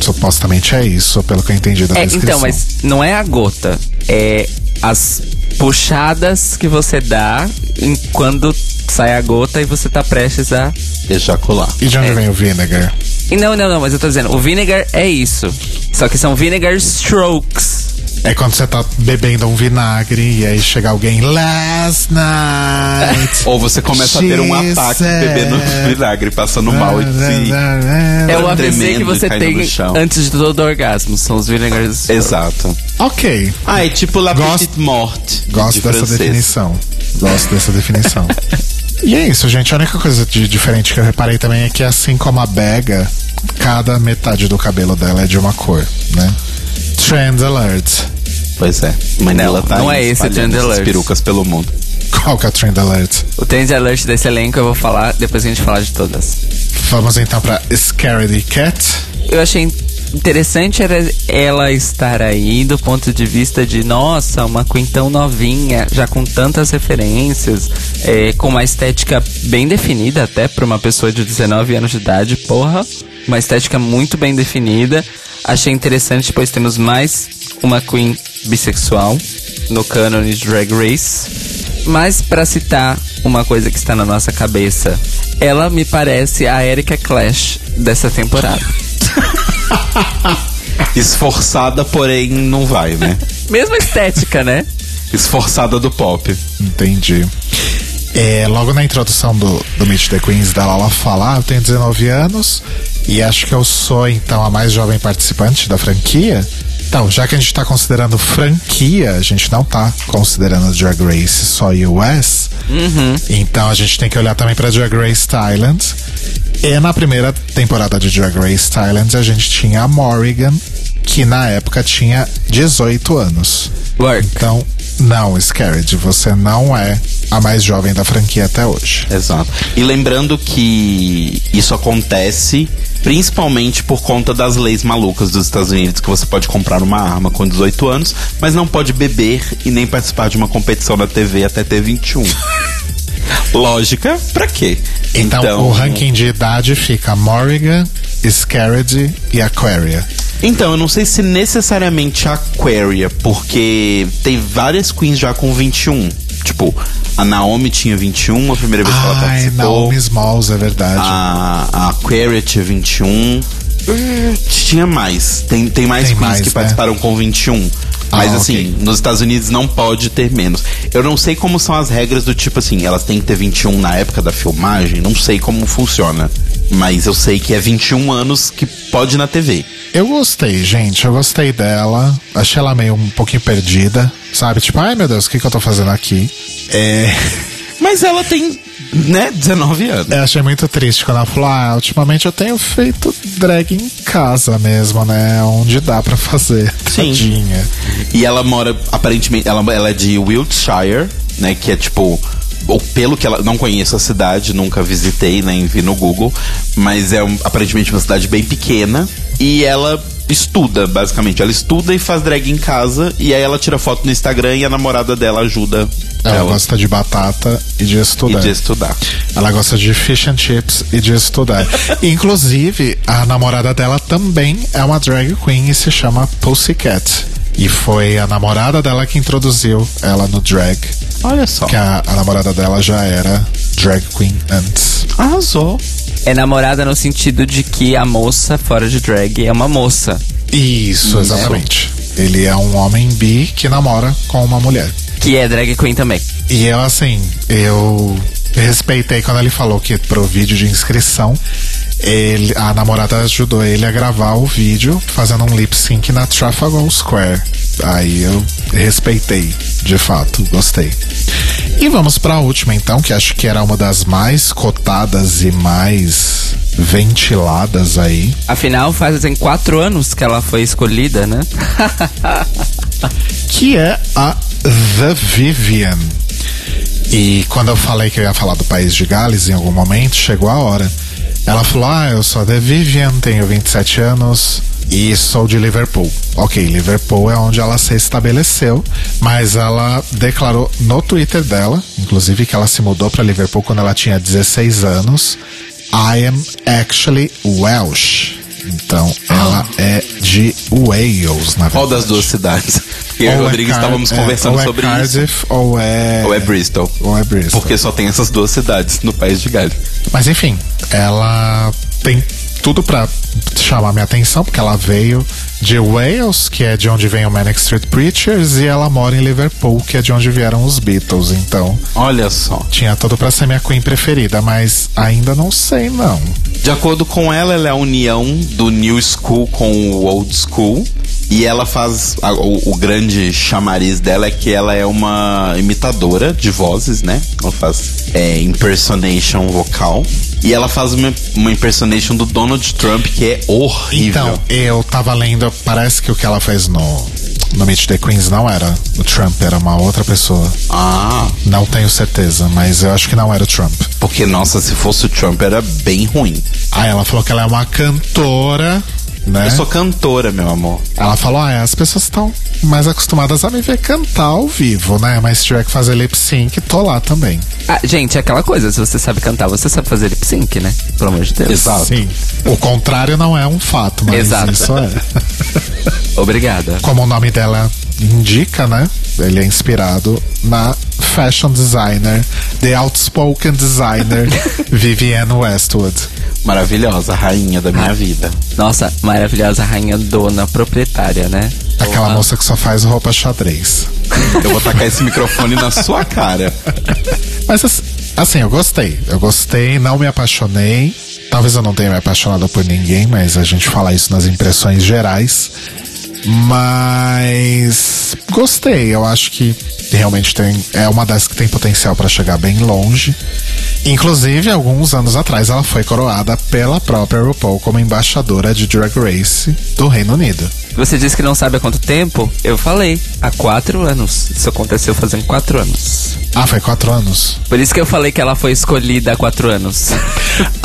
Supostamente é isso, pelo que eu entendi da É, descrição. então, mas não é a gota. É as puxadas que você dá em quando sai a gota e você tá prestes a. Ejacular. E de onde É. vem o vinegar? E não, não, não, mas eu tô dizendo, o vinegar é isso. Só que são vinegar strokes. É quando você tá bebendo um vinagre e aí chega alguém last night. Ou você começa a ter um ataque said- bebendo vinagre, passando mal e se... É o AVC que você tem chão. antes de todo orgasmo. São os vinegar strokes. Exato. Ok, Ah, é tipo La Gosto- Petite Morte. gosto de dessa francês. definição. Gosto dessa definição. e é isso, gente. A única coisa de diferente que eu reparei também é que, assim como a Bega, cada metade do cabelo dela é de uma cor, né? Trend alert. Pois é. Manila Não, tá não é esse o Trend Alert. perucas pelo mundo. Qual que é o trend alert? O trend alert desse elenco eu vou falar depois a gente falar de todas. Vamos então pra Scaredy Cat. Eu achei interessante era ela estar aí do ponto de vista de, nossa, uma Queen tão novinha, já com tantas referências, é, com uma estética bem definida até pra uma pessoa de 19 anos de idade, porra. Uma estética muito bem definida. Achei interessante, pois temos mais uma Queen bissexual no cânone de Drag Race. Mas pra citar uma coisa que está na nossa cabeça, ela me parece a Erika Clash dessa temporada. Esforçada, porém não vai, né? Mesma estética, né? Esforçada do pop. Entendi. É, logo na introdução do, do Meet the Queens dela, ela fala: ah, eu tenho 19 anos e acho que eu sou então a mais jovem participante da franquia. Então, já que a gente tá considerando franquia, a gente não tá considerando Drag Race só US. Então a gente tem que olhar também pra Drag Race Thailand. E na primeira temporada de Drag Race Thailand a gente tinha a Morrigan, que na época tinha 18 anos. Work. Então, não, Scarred, você não é a mais jovem da franquia até hoje. Exato. E lembrando que isso acontece principalmente por conta das leis malucas dos Estados Unidos, que você pode comprar uma arma com 18 anos, mas não pode beber e nem participar de uma competição na TV até ter 21. Lógica, pra quê? Então, o ranking de idade fica Morrigan, Scarred e Aquaria. Então, eu não sei se necessariamente a Aquaria, porque tem várias queens já com 21. Tipo, a Naomi tinha 21, a primeira vez que ela participou. Naomi Smalls, é verdade. A, a Aquaria tinha 21. Hum, Tinha mais. Tem, tem mais Tem queens mais, que né? participaram com 21. Ah, Mas ok. assim, nos Estados Unidos não pode ter menos. Eu não sei como são as regras do tipo assim, elas têm que ter 21 na época da filmagem, não sei como funciona. Mas eu sei que é 21 anos que pode ir na TV. Eu gostei, gente. Eu gostei dela. Achei ela meio um pouquinho perdida. Sabe? Tipo, ai meu Deus, o que, que eu tô fazendo aqui? É. Mas ela tem, né, 19 anos. Eu achei muito triste quando ela falou: Ah, ultimamente eu tenho feito drag em casa mesmo, né? Onde dá pra fazer. Sim. Tadinha. E ela mora, aparentemente, ela, ela é de Wiltshire, né? Que é tipo. Ou pelo que ela. Não conheço a cidade, nunca visitei, nem vi no Google. Mas é um- aparentemente uma cidade bem pequena. E ela estuda, basicamente. Ela estuda e faz drag em casa. E aí ela tira foto no Instagram e a namorada dela ajuda Ela, ela, gosta de batata e de e estudar. de estudar. Ela gosta de fish and chips e de estudar. Inclusive, a namorada dela também é uma drag queen e se chama Pussycat. E foi a namorada dela que introduziu ela no drag. Olha só. Que a, a namorada dela já era drag queen antes. Arrasou. É namorada no sentido de que a moça fora de drag é uma moça. Isso, exatamente. Ele é um homem bi que namora com uma mulher. Que é drag queen também. E eu, assim, eu respeitei quando ele falou que pro vídeo de inscrição, ele, a namorada ajudou ele a gravar o vídeo fazendo um lip sync na Trafalgar Square. Aí eu respeitei, de fato, gostei. E vamos pra última então, que acho que era uma das mais cotadas e mais ventiladas aí. Afinal, fazem quatro anos que ela foi escolhida, né? que é a The Vivian. E quando eu falei que eu ia falar do país de Gales em algum momento, chegou a hora. Ela falou: Ah, eu sou a The Vivian, tenho 27 anos e sou de Liverpool. Ok, Liverpool é onde ela se estabeleceu, mas ela declarou no Twitter dela, inclusive que ela se mudou para Liverpool quando ela tinha 16 anos. I am actually Welsh. Então, ela é de Wales, na verdade. Qual das duas cidades? Porque eu e o é Rodrigo Car- estávamos é, conversando é sobre isso. Cardiff, Ou é. Ou é Bristol. Ou é Bristol. Porque só tem essas duas cidades no país de Gales. Mas enfim, ela tem tudo pra chamar minha atenção, porque ela veio de Wales, que é de onde vem o Manic Street Preachers, e ela mora em Liverpool, que é de onde vieram os Beatles. Então, Olha só. tinha tudo pra ser minha queen preferida, mas ainda não sei não. De acordo com ela, ela é a união do New School com o Old School. E ela faz. a- o, o grande chamariz dela é que ela é uma imitadora de vozes, né? Ela faz é, impersonation vocal. E ela faz uma, uma impersonation do Donald Trump que é horrível. Então, eu tava lendo, parece que o que ela fez no, no Meet the Queens não era o Trump, era uma outra pessoa. Ah, Não tenho certeza, mas eu acho que não era o Trump. porque nossa, se fosse o Trump era bem ruim. Aí ela falou que ela é uma cantora, né? Eu sou cantora, meu amor. Ela falou: ah, as pessoas estão mais acostumadas a me ver cantar ao vivo, né? Mas se tiver que fazer lip sync, tô lá também. Ah, gente, é aquela coisa, se você sabe cantar, você sabe fazer lip sync, né? Pelo amor de Deus. Exato. Sim. O contrário não é um fato, mas Exato. isso é. Obrigada. Como o nome dela indica, né? Ele é inspirado na fashion designer, the outspoken designer Vivienne Westwood. Maravilhosa, rainha da minha vida. Nossa, maravilhosa rainha dona proprietária, né? Aquela moça que só faz roupa xadrez. Eu vou tacar esse microfone na sua cara. Mas ass- assim, eu gostei. Eu gostei, não me apaixonei. Talvez eu não tenha me apaixonado por ninguém, mas a gente fala isso nas impressões gerais. Mas gostei. Eu acho que realmente tem é uma das que tem potencial para chegar bem longe. Inclusive, alguns anos atrás, ela foi coroada pela própria RuPaul como embaixadora de Drag Race do Reino Unido. Você disse que não sabe há quanto tempo? Eu falei, há quatro anos. Isso aconteceu fazendo quatro anos. Ah, foi quatro anos. Por isso que eu falei que ela foi escolhida há quatro anos.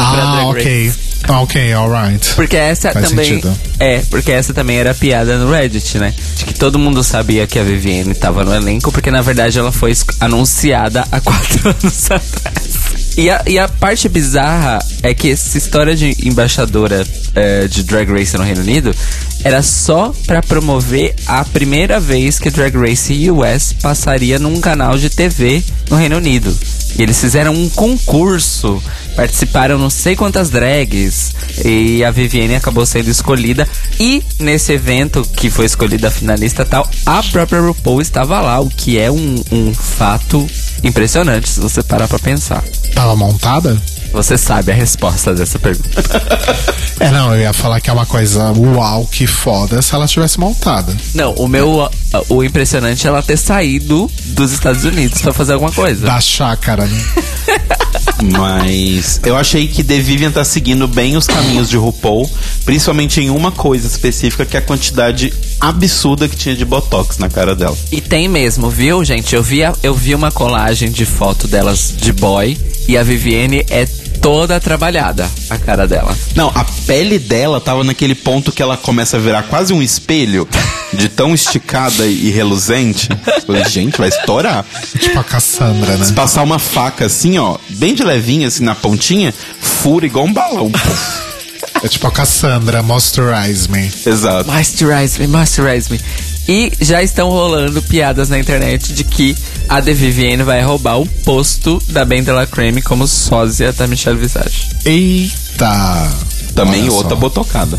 Ah, ok. Race. Ok, alright. Porque essa Faz também. sentido. É, porque essa também era piada no Reddit, né? De que todo mundo sabia que a Vivienne tava no elenco, porque na verdade ela foi anunciada há quatro anos atrás. E a, e a parte bizarra é que essa história de embaixadora é, de Drag Race no Reino Unido era só pra promover a primeira vez que Drag Race US passaria num canal de TV no Reino Unido. E eles fizeram um concurso, participaram não sei quantas drags, e a Vivienne acabou sendo escolhida. E nesse evento, que foi escolhida a finalista tal, a própria RuPaul estava lá, o que é um, um fato impressionante se você parar pra pensar. Tava montada? Você sabe a resposta dessa pergunta. É, não, eu ia falar que é uma coisa uau, que foda se ela tivesse montada. Não, o meu. O impressionante é ela ter saído dos Estados Unidos pra fazer alguma coisa. Da chácara, né? Mas eu achei que The Vivian tá seguindo bem os caminhos de RuPaul, principalmente em uma coisa específica, que é a quantidade absurda que tinha de Botox na cara dela. E tem mesmo, viu, gente? Eu vi, a- eu vi uma colagem de foto delas de boy e a Vivienne é toda trabalhada, a cara dela. Não, a pele dela tava naquele ponto que ela começa a virar quase um espelho, de tão esticada e reluzente. Falei, gente, vai estourar. tipo a Cassandra, né? Se passar uma faca assim, ó, bem de levinha, assim, na pontinha, fura igual um balão. É tipo a Cassandra, Moisturize Me. Exato. Moisturize me, moisturize me. E já estão rolando piadas na internet de que a The Vivienne vai roubar o posto da Ben de la Creme como sósia da Michelle Visage. Eita! Também Olha outra só. botocada.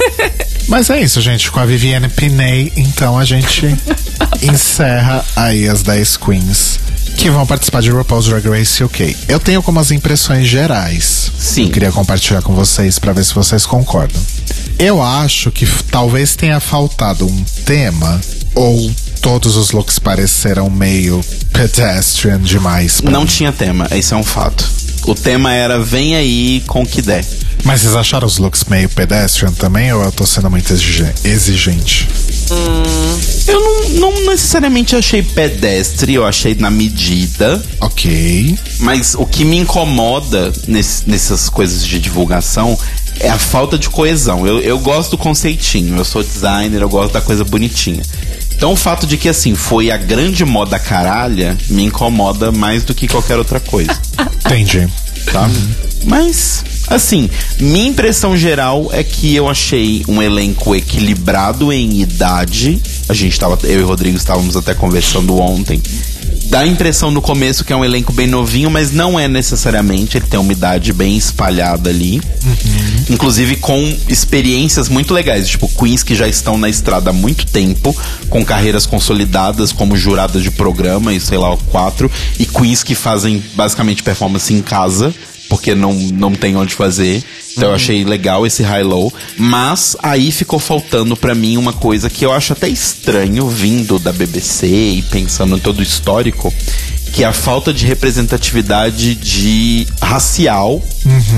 Mas é isso, gente. Com a Vivienne Pinay, então a gente encerra aí as 10 queens que vão participar de RuPaul's Drag Race UK. Eu tenho algumas impressões gerais. Sim. Eu queria compartilhar com vocês pra ver se vocês concordam. Eu acho que talvez tenha faltado um tema ou todos os looks pareceram meio pedestrian demais. Não mim. tinha tema, esse é um fato. O tema era vem aí com o que der. Mas vocês acharam os looks meio pedestrian também ou eu tô sendo muito exige- exigente? Eu não, não necessariamente achei pedestre, eu achei na medida. Ok. Mas o que me incomoda nesse- nessas coisas de divulgação é a falta de coesão. Eu, eu gosto do conceitinho, eu sou designer, eu gosto da coisa bonitinha. Então o fato de que assim foi a grande moda caralha me incomoda mais do que qualquer outra coisa. Entendi. tá? Mas, assim, minha impressão geral é que eu achei um elenco equilibrado em idade. A gente tava, eu e o Rodrigo estávamos até conversando ontem. Dá a impressão no começo que é um elenco bem novinho, mas não é necessariamente. Ele tem uma idade bem espalhada ali. Inclusive com experiências muito legais. Tipo, queens que já estão na estrada há muito tempo, com carreiras consolidadas como juradas de programa e sei lá, o quatro. E queens que fazem basicamente performance em casa, porque não, não tem onde fazer. Então eu achei legal esse high-low. Mas aí ficou faltando pra mim uma coisa que eu acho até estranho, vindo da BBC e pensando em todo o histórico, que é a falta de representatividade de racial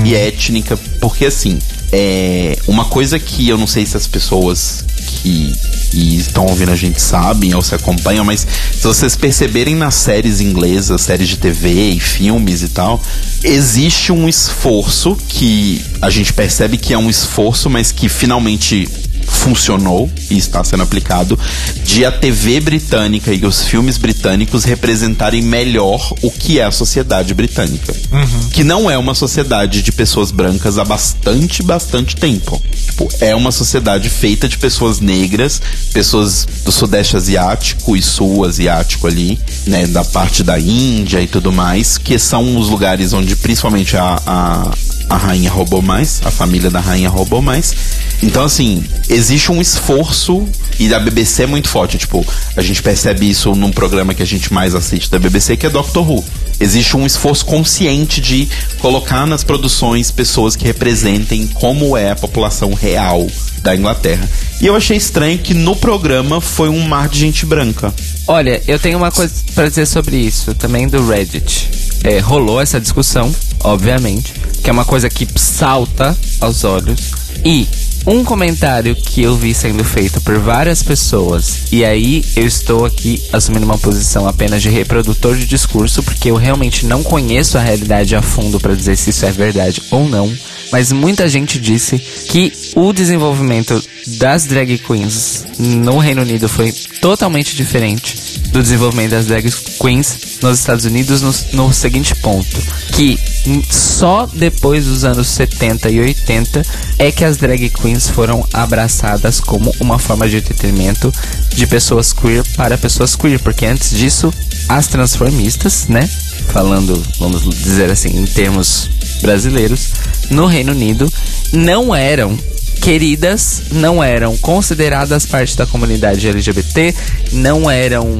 e étnica. Porque assim, é uma coisa que eu não sei se as pessoas que, estão ouvindo a gente sabem ou se acompanham, mas se vocês perceberem nas séries inglesas, séries de TV e filmes e tal, existe um esforço que a gente percebe que é um esforço, mas que finalmente funcionou e está sendo aplicado de a TV britânica e os filmes britânicos representarem melhor o que é a sociedade britânica. Que não é uma sociedade de pessoas brancas há bastante, bastante tempo. Tipo, é uma sociedade feita de pessoas negras, pessoas do sudeste asiático e sul asiático ali, né, da parte da Índia e tudo mais, que são os lugares onde principalmente a, a a rainha roubou mais, a família da rainha roubou mais. Então, assim, existe um esforço, e a BBC é muito forte. Tipo, a gente percebe isso num programa que a gente mais assiste da BBC, que é Doctor Who. Existe um esforço consciente de colocar nas produções pessoas que representem como é a população real da Inglaterra. E eu achei estranho que no programa foi um mar de gente branca. Olha, eu tenho uma coisa pra dizer sobre isso, também do Reddit. É, rolou essa discussão, obviamente, que é uma coisa que salta aos olhos. E um comentário que eu vi sendo feito por várias pessoas, e aí eu estou aqui assumindo uma posição apenas de reprodutor de discurso, porque eu realmente não conheço a realidade a fundo pra dizer se isso é verdade ou não. Mas muita gente disse que o desenvolvimento das drag queens no Reino Unido foi totalmente diferente do desenvolvimento das drag queens nos Estados Unidos no, no seguinte ponto: que só depois dos anos 70 e 80 é que as drag queens foram abraçadas como uma forma de entretenimento de pessoas queer para pessoas queer, porque antes disso as transformistas, né, falando, vamos dizer assim, em termos brasileiros, no Reino Unido não eram queridas, não eram consideradas parte da comunidade LGBT, não eram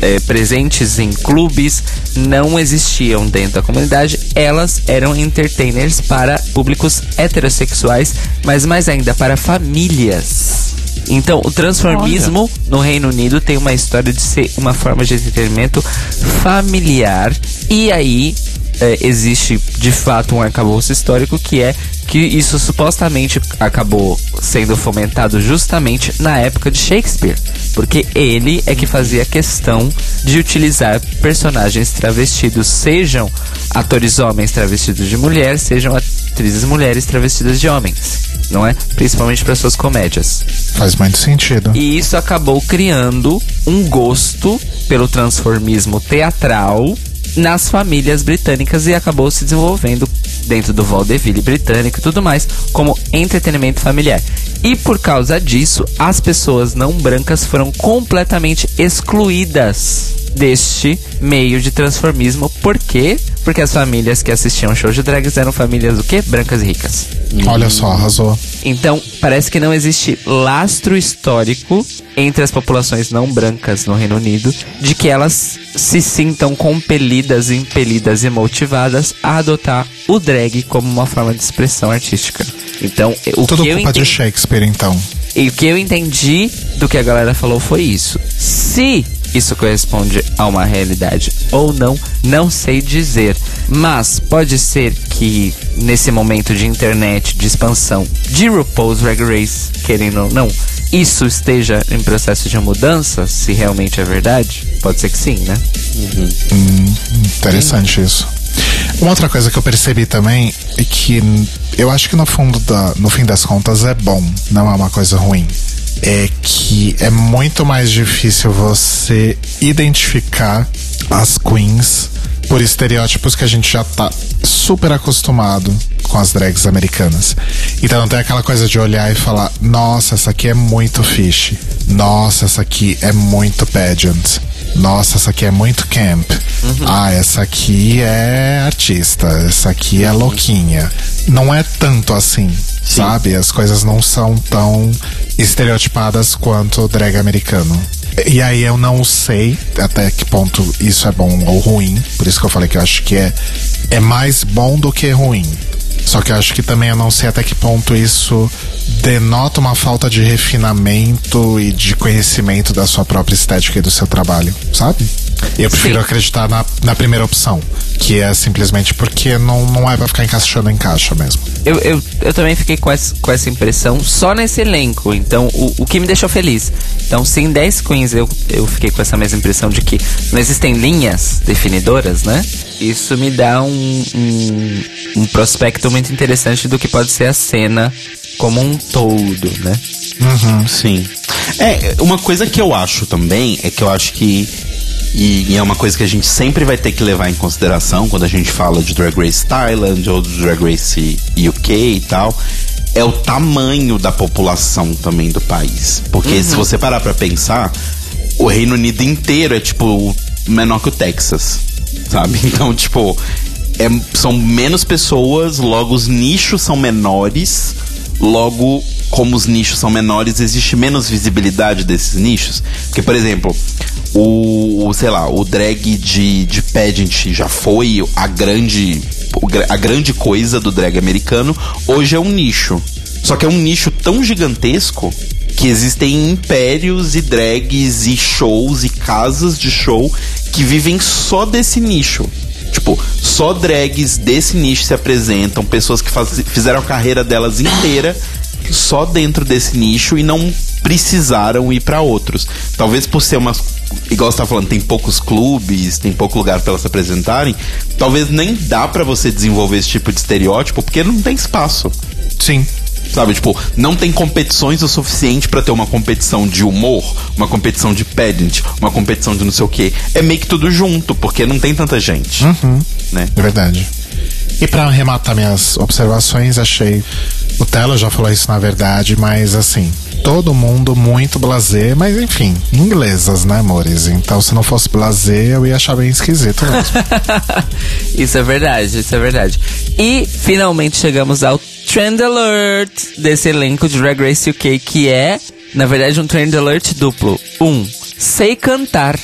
é, presentes em clubes, não existiam dentro da comunidade, elas eram entertainers para públicos heterossexuais, mas mais ainda para famílias. Então, o transformismo Olha. no Reino Unido tem uma história de ser uma forma de entretenimento familiar. E aí, é, existe de fato um arcabouço histórico que é que isso supostamente acabou sendo fomentado justamente na época de Shakespeare, porque ele é que fazia questão de utilizar personagens travestidos, sejam atores homens travestidos de mulher, sejam atrizes mulheres travestidas de homens, não é? Principalmente para suas comédias. Faz muito sentido. E isso acabou criando um gosto pelo transformismo teatral nas famílias britânicas e acabou se desenvolvendo dentro do vaudeville britânico e tudo mais como entretenimento familiar. E por causa disso, as pessoas não brancas foram completamente excluídas deste meio de transformismo. Por quê? Porque as famílias que assistiam show de drags eram famílias o quê? Brancas e ricas. Olha só, arrasou. Então, parece que não existe lastro histórico entre as populações não brancas no Reino Unido de que elas se sintam compelidas, impelidas e motivadas a adotar o drag como uma forma de expressão artística. Então, o Tudo que eu culpa entendi... de Shakespeare, então. E o que eu entendi do que a galera falou foi isso. Se isso corresponde a uma realidade ou não, não sei dizer. Mas pode ser que nesse momento de internet, de expansão de RuPaul's Drag Race, querendo ou não, isso esteja em processo de mudança, se realmente é verdade? Pode ser que sim, né? Uhum. Hum, interessante hum. isso. Uma outra coisa que eu percebi também é que eu acho que no fundo da, no fim das contas é bom, não é uma coisa ruim é que é muito mais difícil você identificar as queens por estereótipos que a gente já tá super acostumado com as drags americanas. Então não tem aquela coisa de olhar e falar: nossa, essa aqui é muito fish. Nossa, essa aqui é muito pageant. Nossa, essa aqui é muito camp. Uhum. Ah, essa aqui é artista. Essa aqui é louquinha. Não é tanto assim, Sim. sabe? As coisas não são tão estereotipadas quanto o drag americano. E aí eu não sei até que ponto isso é bom ou ruim. Por isso que eu falei que eu acho que é, é mais bom do que ruim. Só que eu acho que também eu não sei até que ponto isso denota uma falta de refinamento e de conhecimento da sua própria estética e do seu trabalho, sabe? Eu prefiro Sim. acreditar na, na primeira opção, que é simplesmente porque não, não é pra ficar encaixando em caixa mesmo. Eu, eu, eu também fiquei com essa, com essa impressão só nesse elenco, então o, o que me deixou feliz. Então, se em 10 queens eu, eu fiquei com essa mesma impressão de que não existem linhas definidoras, né? Isso me dá um, um, um prospecto muito interessante do que pode ser a cena como um todo, né? Uhum, sim. É, uma coisa que eu acho também é que eu acho que e, e, é uma coisa que a gente sempre vai ter que levar em consideração quando a gente fala de Drag Race Thailand ou de Drag Race UK e tal. É o tamanho da população também do país. Porque uhum. se você parar pra pensar, o Reino Unido inteiro é tipo menor que o Texas. Sabe? Então, tipo, é, são menos pessoas, logo os nichos são menores, logo como os nichos são menores, existe menos visibilidade desses nichos. Porque, por exemplo, o, sei lá, o drag de, de pageant já foi a grande, a grande coisa do drag americano, hoje é um nicho. Só que é um nicho tão gigantesco que existem impérios e drags e shows e casas de show que vivem só desse nicho. Tipo, só drags desse nicho se apresentam, pessoas que faz, fizeram a carreira delas inteira só dentro desse nicho e não precisaram ir para outros. Talvez por ser uma igual você tá falando, tem poucos clubes, tem pouco lugar para elas se apresentarem, talvez nem dá para você desenvolver esse tipo de estereótipo porque não tem espaço. Sim. Sabe, tipo, não tem competições o suficiente pra ter uma competição de humor, uma competição de pedant, uma competição de não sei o quê. É meio que tudo junto, porque não tem tanta gente. Né? É verdade. E pra arrematar minhas observações, achei. O Telo já falou isso na verdade, mas assim, todo mundo muito blazer, mas enfim, inglesas, né, amores? Então se não fosse blazer, eu ia achar bem esquisito mesmo. isso é verdade, isso é verdade. E finalmente chegamos ao Trend Alert desse elenco de Drag Race UK, que é, na verdade, um Trend Alert duplo. Um, sei cantar.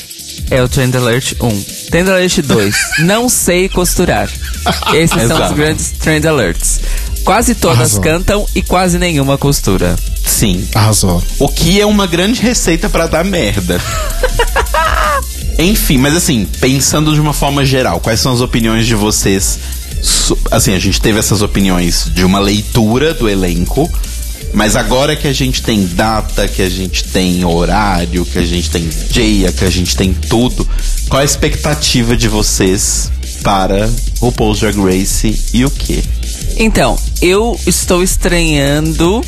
É o Trend Alert 1. Trend Alert 2, não sei costurar. Esses são os grandes Trend Alerts. Quase todas Arrasou. cantam e quase nenhuma costura. Sim. Arrasou. O que é uma grande receita pra dar merda. Enfim, mas assim, pensando de uma forma geral, quais são as opiniões de vocês? Assim, a gente teve essas opiniões de uma leitura do elenco, mas agora que a gente tem data, que a gente tem horário, que a gente tem dia, que a gente tem tudo, qual a expectativa de vocês para o Paul's Drag Race e o quê? Então, eu estou estranhando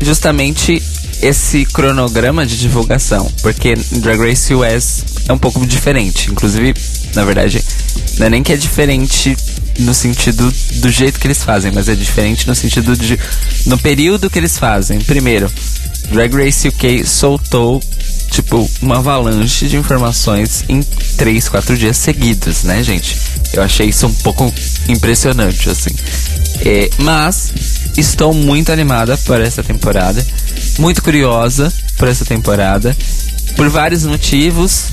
justamente esse cronograma de divulgação, porque Drag Race US é um pouco diferente. Inclusive, na verdade, não é nem que é diferente no sentido do jeito que eles fazem, mas é diferente no sentido de no período que eles fazem. Primeiro, Drag Race UK soltou tipo uma avalanche de informações em 3, 4 dias seguidos, né, gente? Eu achei isso um pouco impressionante, assim. É, mas estou muito animada por essa temporada, muito curiosa por essa temporada, por vários motivos.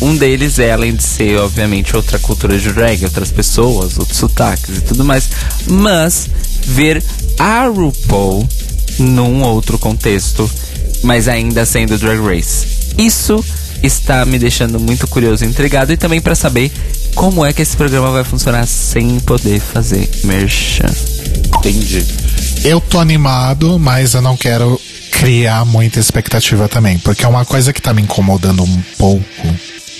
Um deles é, além de ser, obviamente, outra cultura de drag, outras pessoas, outros sotaques e tudo mais, mas ver a RuPaul num outro contexto, mas ainda sendo Drag Race. Isso está me deixando muito curioso e intrigado e também para saber como é que esse programa vai funcionar sem poder fazer merchan. Entendi. Eu tô animado, mas eu não quero criar muita expectativa também. Porque é uma coisa que tá me incomodando um pouco.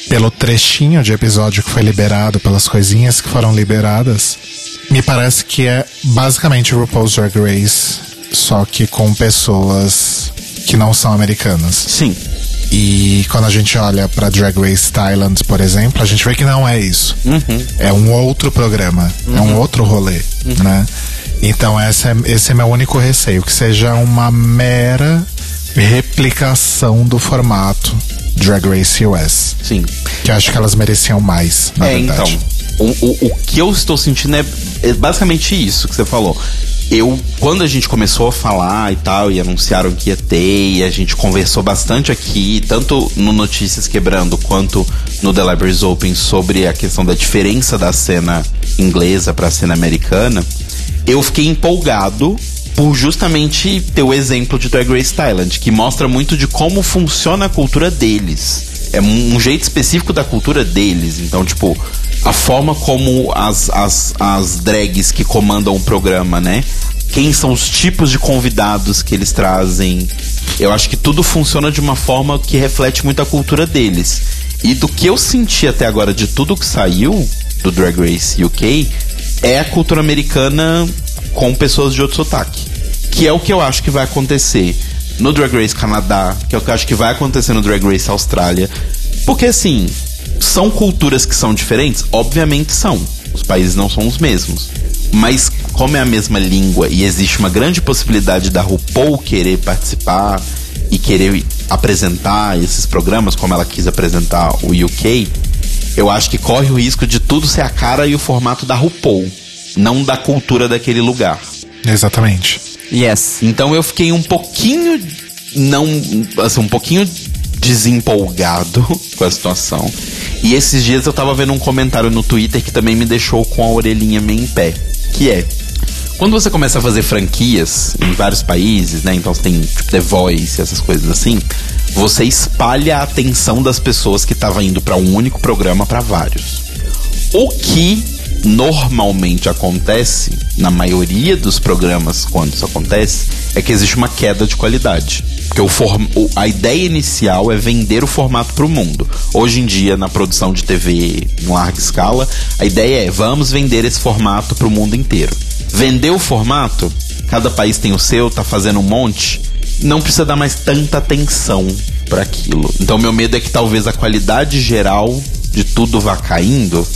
Pelo trechinho de episódio que foi liberado, pelas coisinhas que foram liberadas, me parece que é basicamente RuPaul's Drag Race, só que com pessoas que não são americanas. Sim. E quando a gente olha pra Drag Race Thailand, por exemplo, a gente vê que não é isso. É um outro programa, é um outro rolê, né? Então esse é, esse é meu único receio, que seja uma mera replicação do formato Drag Race US. Sim. Que acho que elas mereciam mais, na é, verdade. então. O, o, o que eu estou sentindo é, é basicamente isso que você falou. Eu, quando a gente começou a falar e tal, e anunciaram que ia ter, e a gente conversou bastante aqui, tanto no Notícias Quebrando quanto no The Libraries Open, sobre a questão da diferença da cena inglesa para a cena americana, eu fiquei empolgado por justamente ter o exemplo de Drag Race Thailand, que mostra muito de como funciona a cultura deles. É um jeito específico da cultura deles. Então, tipo, a forma como as, as, as drags que comandam o programa, né? Quem são os tipos de convidados que eles trazem. Eu acho que tudo funciona de uma forma que reflete muito a cultura deles. E do que eu senti até agora de tudo que saiu do Drag Race UK é a cultura americana com pessoas de outro sotaque. Que é o que eu acho que vai acontecer no Drag Race Canadá, que é o que eu acho que vai acontecer no Drag Race Austrália. Porque assim, são culturas que são diferentes? Obviamente são. Os países não são os mesmos. Mas como é a mesma língua e existe uma grande possibilidade da RuPaul querer participar e querer apresentar esses programas como ela quis apresentar o UK, eu acho que corre o risco de tudo ser a cara e o formato da RuPaul, não da cultura daquele lugar. Exatamente. Yes. Então eu fiquei um pouquinho não, assim, um pouquinho desempolgado com a situação. E esses dias eu tava vendo um comentário no Twitter que também me deixou com a orelhinha meio em pé, que é quando você começa a fazer franquias em vários países, né? Então você tem tipo, The Voice, essas coisas assim, você espalha a atenção das pessoas que estavam indo para um único programa para vários. O que normalmente acontece, na maioria dos programas, quando isso acontece, é que existe uma queda de qualidade. Porque o form- a ideia inicial é vender o formato para o mundo. Hoje em dia, na produção de TV em larga escala, a ideia é vamos vender esse formato para o mundo inteiro. Vender o formato, cada país tem o seu, tá fazendo um monte, não precisa dar mais tanta atenção para aquilo. Então meu medo é que talvez a qualidade geral de tudo vá caindo.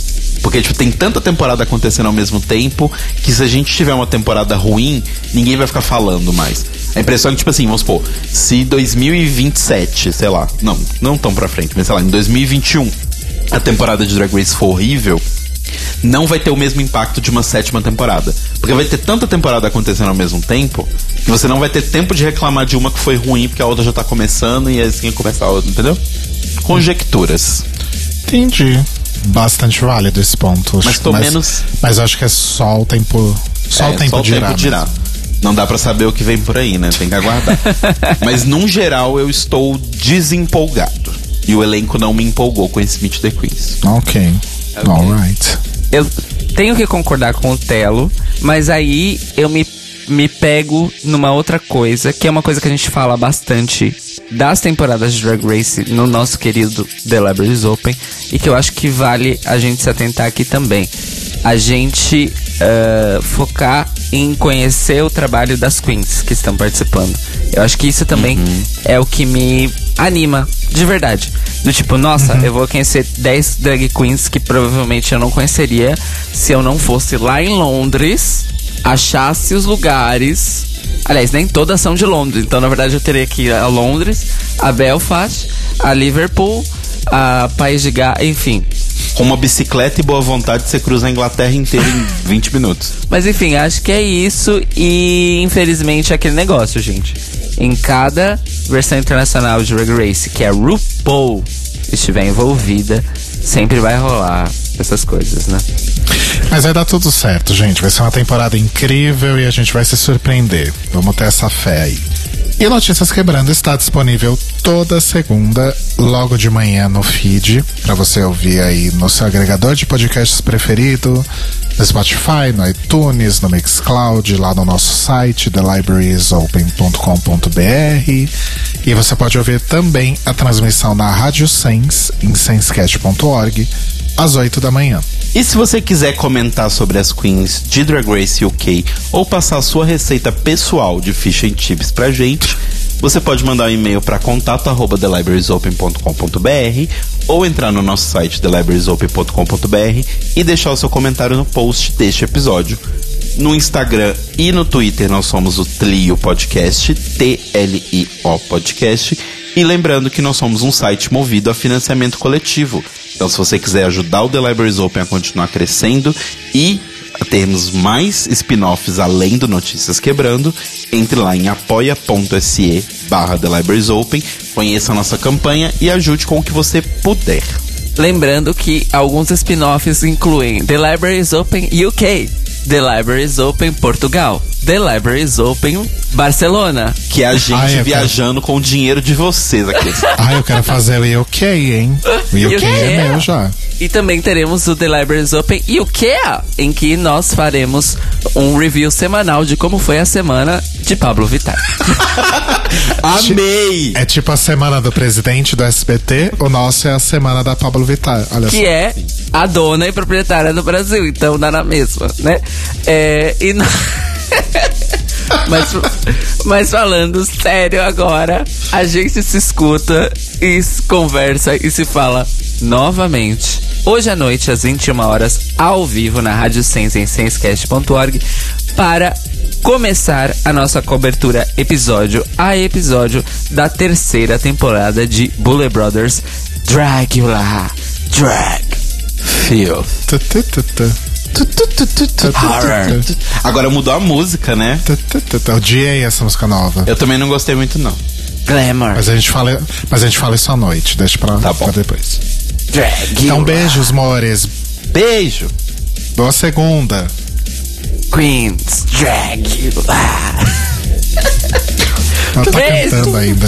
Porque, tipo, tem tanta temporada acontecendo ao mesmo tempo que se a gente tiver uma temporada ruim, ninguém vai ficar falando mais. A impressão é que, tipo assim, vamos supor, se 2027, sei lá, não, não tão pra frente, mas sei lá, em 2021 a temporada de Drag Race for horrível, não vai ter o mesmo impacto de uma sétima temporada. Porque vai ter tanta temporada acontecendo ao mesmo tempo que você não vai ter tempo de reclamar de uma que foi ruim porque a outra já tá começando e assim começa a outra, entendeu? Conjecturas. Entendi. Bastante válido esse ponto. Mas tô menos- Mas acho que é só o tempo. Só É, o tempo só o dirá. tempo dirá. mesmo. Não dá pra saber o que vem por aí, né? Tem que aguardar. Mas, num geral, eu estou desempolgado. E o elenco não me empolgou com esse Meet the Queens. Ok. Alright. Eu tenho que concordar com o Telo, mas aí eu me, me pego numa outra coisa, que é uma coisa que a gente fala bastante das temporadas de Drag Race no nosso querido The Libraries Open, e que eu acho que vale a gente se atentar aqui também. A gente eh, focar em conhecer o trabalho das queens que estão participando. Eu acho que isso também é o que me anima, de verdade. Do tipo, nossa, eu vou conhecer 10 drag queens que provavelmente eu não conheceria se eu não fosse lá em Londres, achasse os lugares. Aliás, nem todas são de Londres, então na verdade eu teria que ir a Londres, a Belfast, a Liverpool, a País de Gales, enfim. Com uma bicicleta e boa vontade, você cruza a Inglaterra inteira em 20 minutos. Mas enfim, acho que é isso e infelizmente é aquele negócio, gente. Em cada versão internacional de Drag Race que a RuPaul estiver envolvida, sempre vai rolar essas coisas, né? Mas vai dar tudo certo, gente. Vai ser uma temporada incrível e a gente vai se surpreender. Vamos ter essa fé aí. E Notícias Quebrando está disponível toda segunda, logo de manhã no feed, para você ouvir aí no seu agregador de podcasts preferido, no Spotify, no iTunes, no Mixcloud, lá no nosso site, thelibrariesopen.com.br. E você pode ouvir também a transmissão na Rádio Sens, em senscast.org, às 8 da manhã. E se você quiser comentar sobre as queens de Drag Race UK ou passar a sua receita pessoal de fish and chips pra gente, você pode mandar um e-mail para contato arroba thelibrariesopen.com.br ou entrar no nosso site thelibrariesopen.com.br e deixar o seu comentário no post deste episódio. No Instagram e no Twitter nós somos o Tlio Podcast, T-L-I-O Podcast. E lembrando que nós somos um site movido a financiamento coletivo. Então, se você quiser ajudar o The Libraries Open a continuar crescendo e termos mais spin-offs além do Notícias Quebrando, entre lá em apoia.se barra The Libraries Open, conheça a nossa campanha e ajude com o que você puder. Lembrando que alguns spin-offs incluem The Libraries Open UK, The Libraries Open Portugal, The Libraries Open Barcelona. Que é a gente Ai, viajando com o dinheiro de vocês aqui. Ah, eu quero fazer o UK, hein? O UK UK, é meu já. E também teremos o The Libraries Open UK, em que nós faremos um review semanal de como foi a semana de Pablo Vittar. Amei! É tipo a semana do presidente do SBT, o nosso é a semana da Pablo Vittar. Olha que só. é a dona e proprietária do Brasil, então dá na mesma, né? É, e no- mas, mas falando sério agora, a gente se escuta e se conversa e se fala novamente. Hoje à noite, às 21 horas, ao vivo na Rádio Sense em sensecast.org para começar a nossa cobertura episódio a episódio da terceira temporada de Bullet Brothers Dracula Drag Filth. Horror. Agora mudou a música, né? odiei essa música nova. Eu também não gostei muito, não. Glamour. Mas a gente fala, mas a gente fala isso à noite, deixa pra, Tá bom. pra depois. Drag. Então, beijos, mores. Beijo! Boa segunda. Queens. Dragula. Ela tá Beijo. cantando ainda.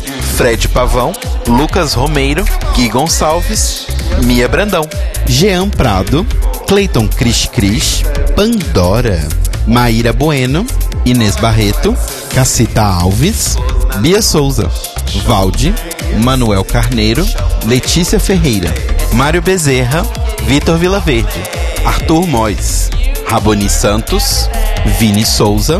Fred Pavão, Lucas Romeiro, Gui Gonçalves, Mia Brandão, Jean Prado, Cleiton Cris Cris, Pandora, Maíra Bueno, Inês Barreto, Cacita Alves, Bia Souza, Valde, Manuel Carneiro, Letícia Ferreira, Mário Bezerra, Vitor Vilaverde, Arthur Mois, Raboni Santos, Vini Souza,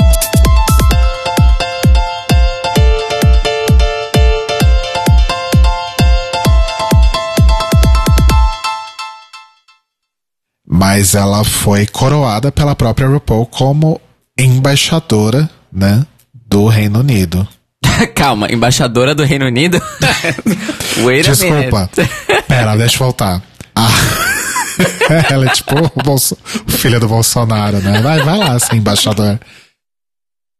Mas ela foi coroada pela própria RuPaul como embaixadora, né, do Reino Unido. Calma, embaixadora do Reino Unido? Wait Desculpa. Pera, deixa eu voltar. Ah. Ela é tipo o, Bolso... o filho do Bolsonaro, né? Vai, vai lá, ser embaixador.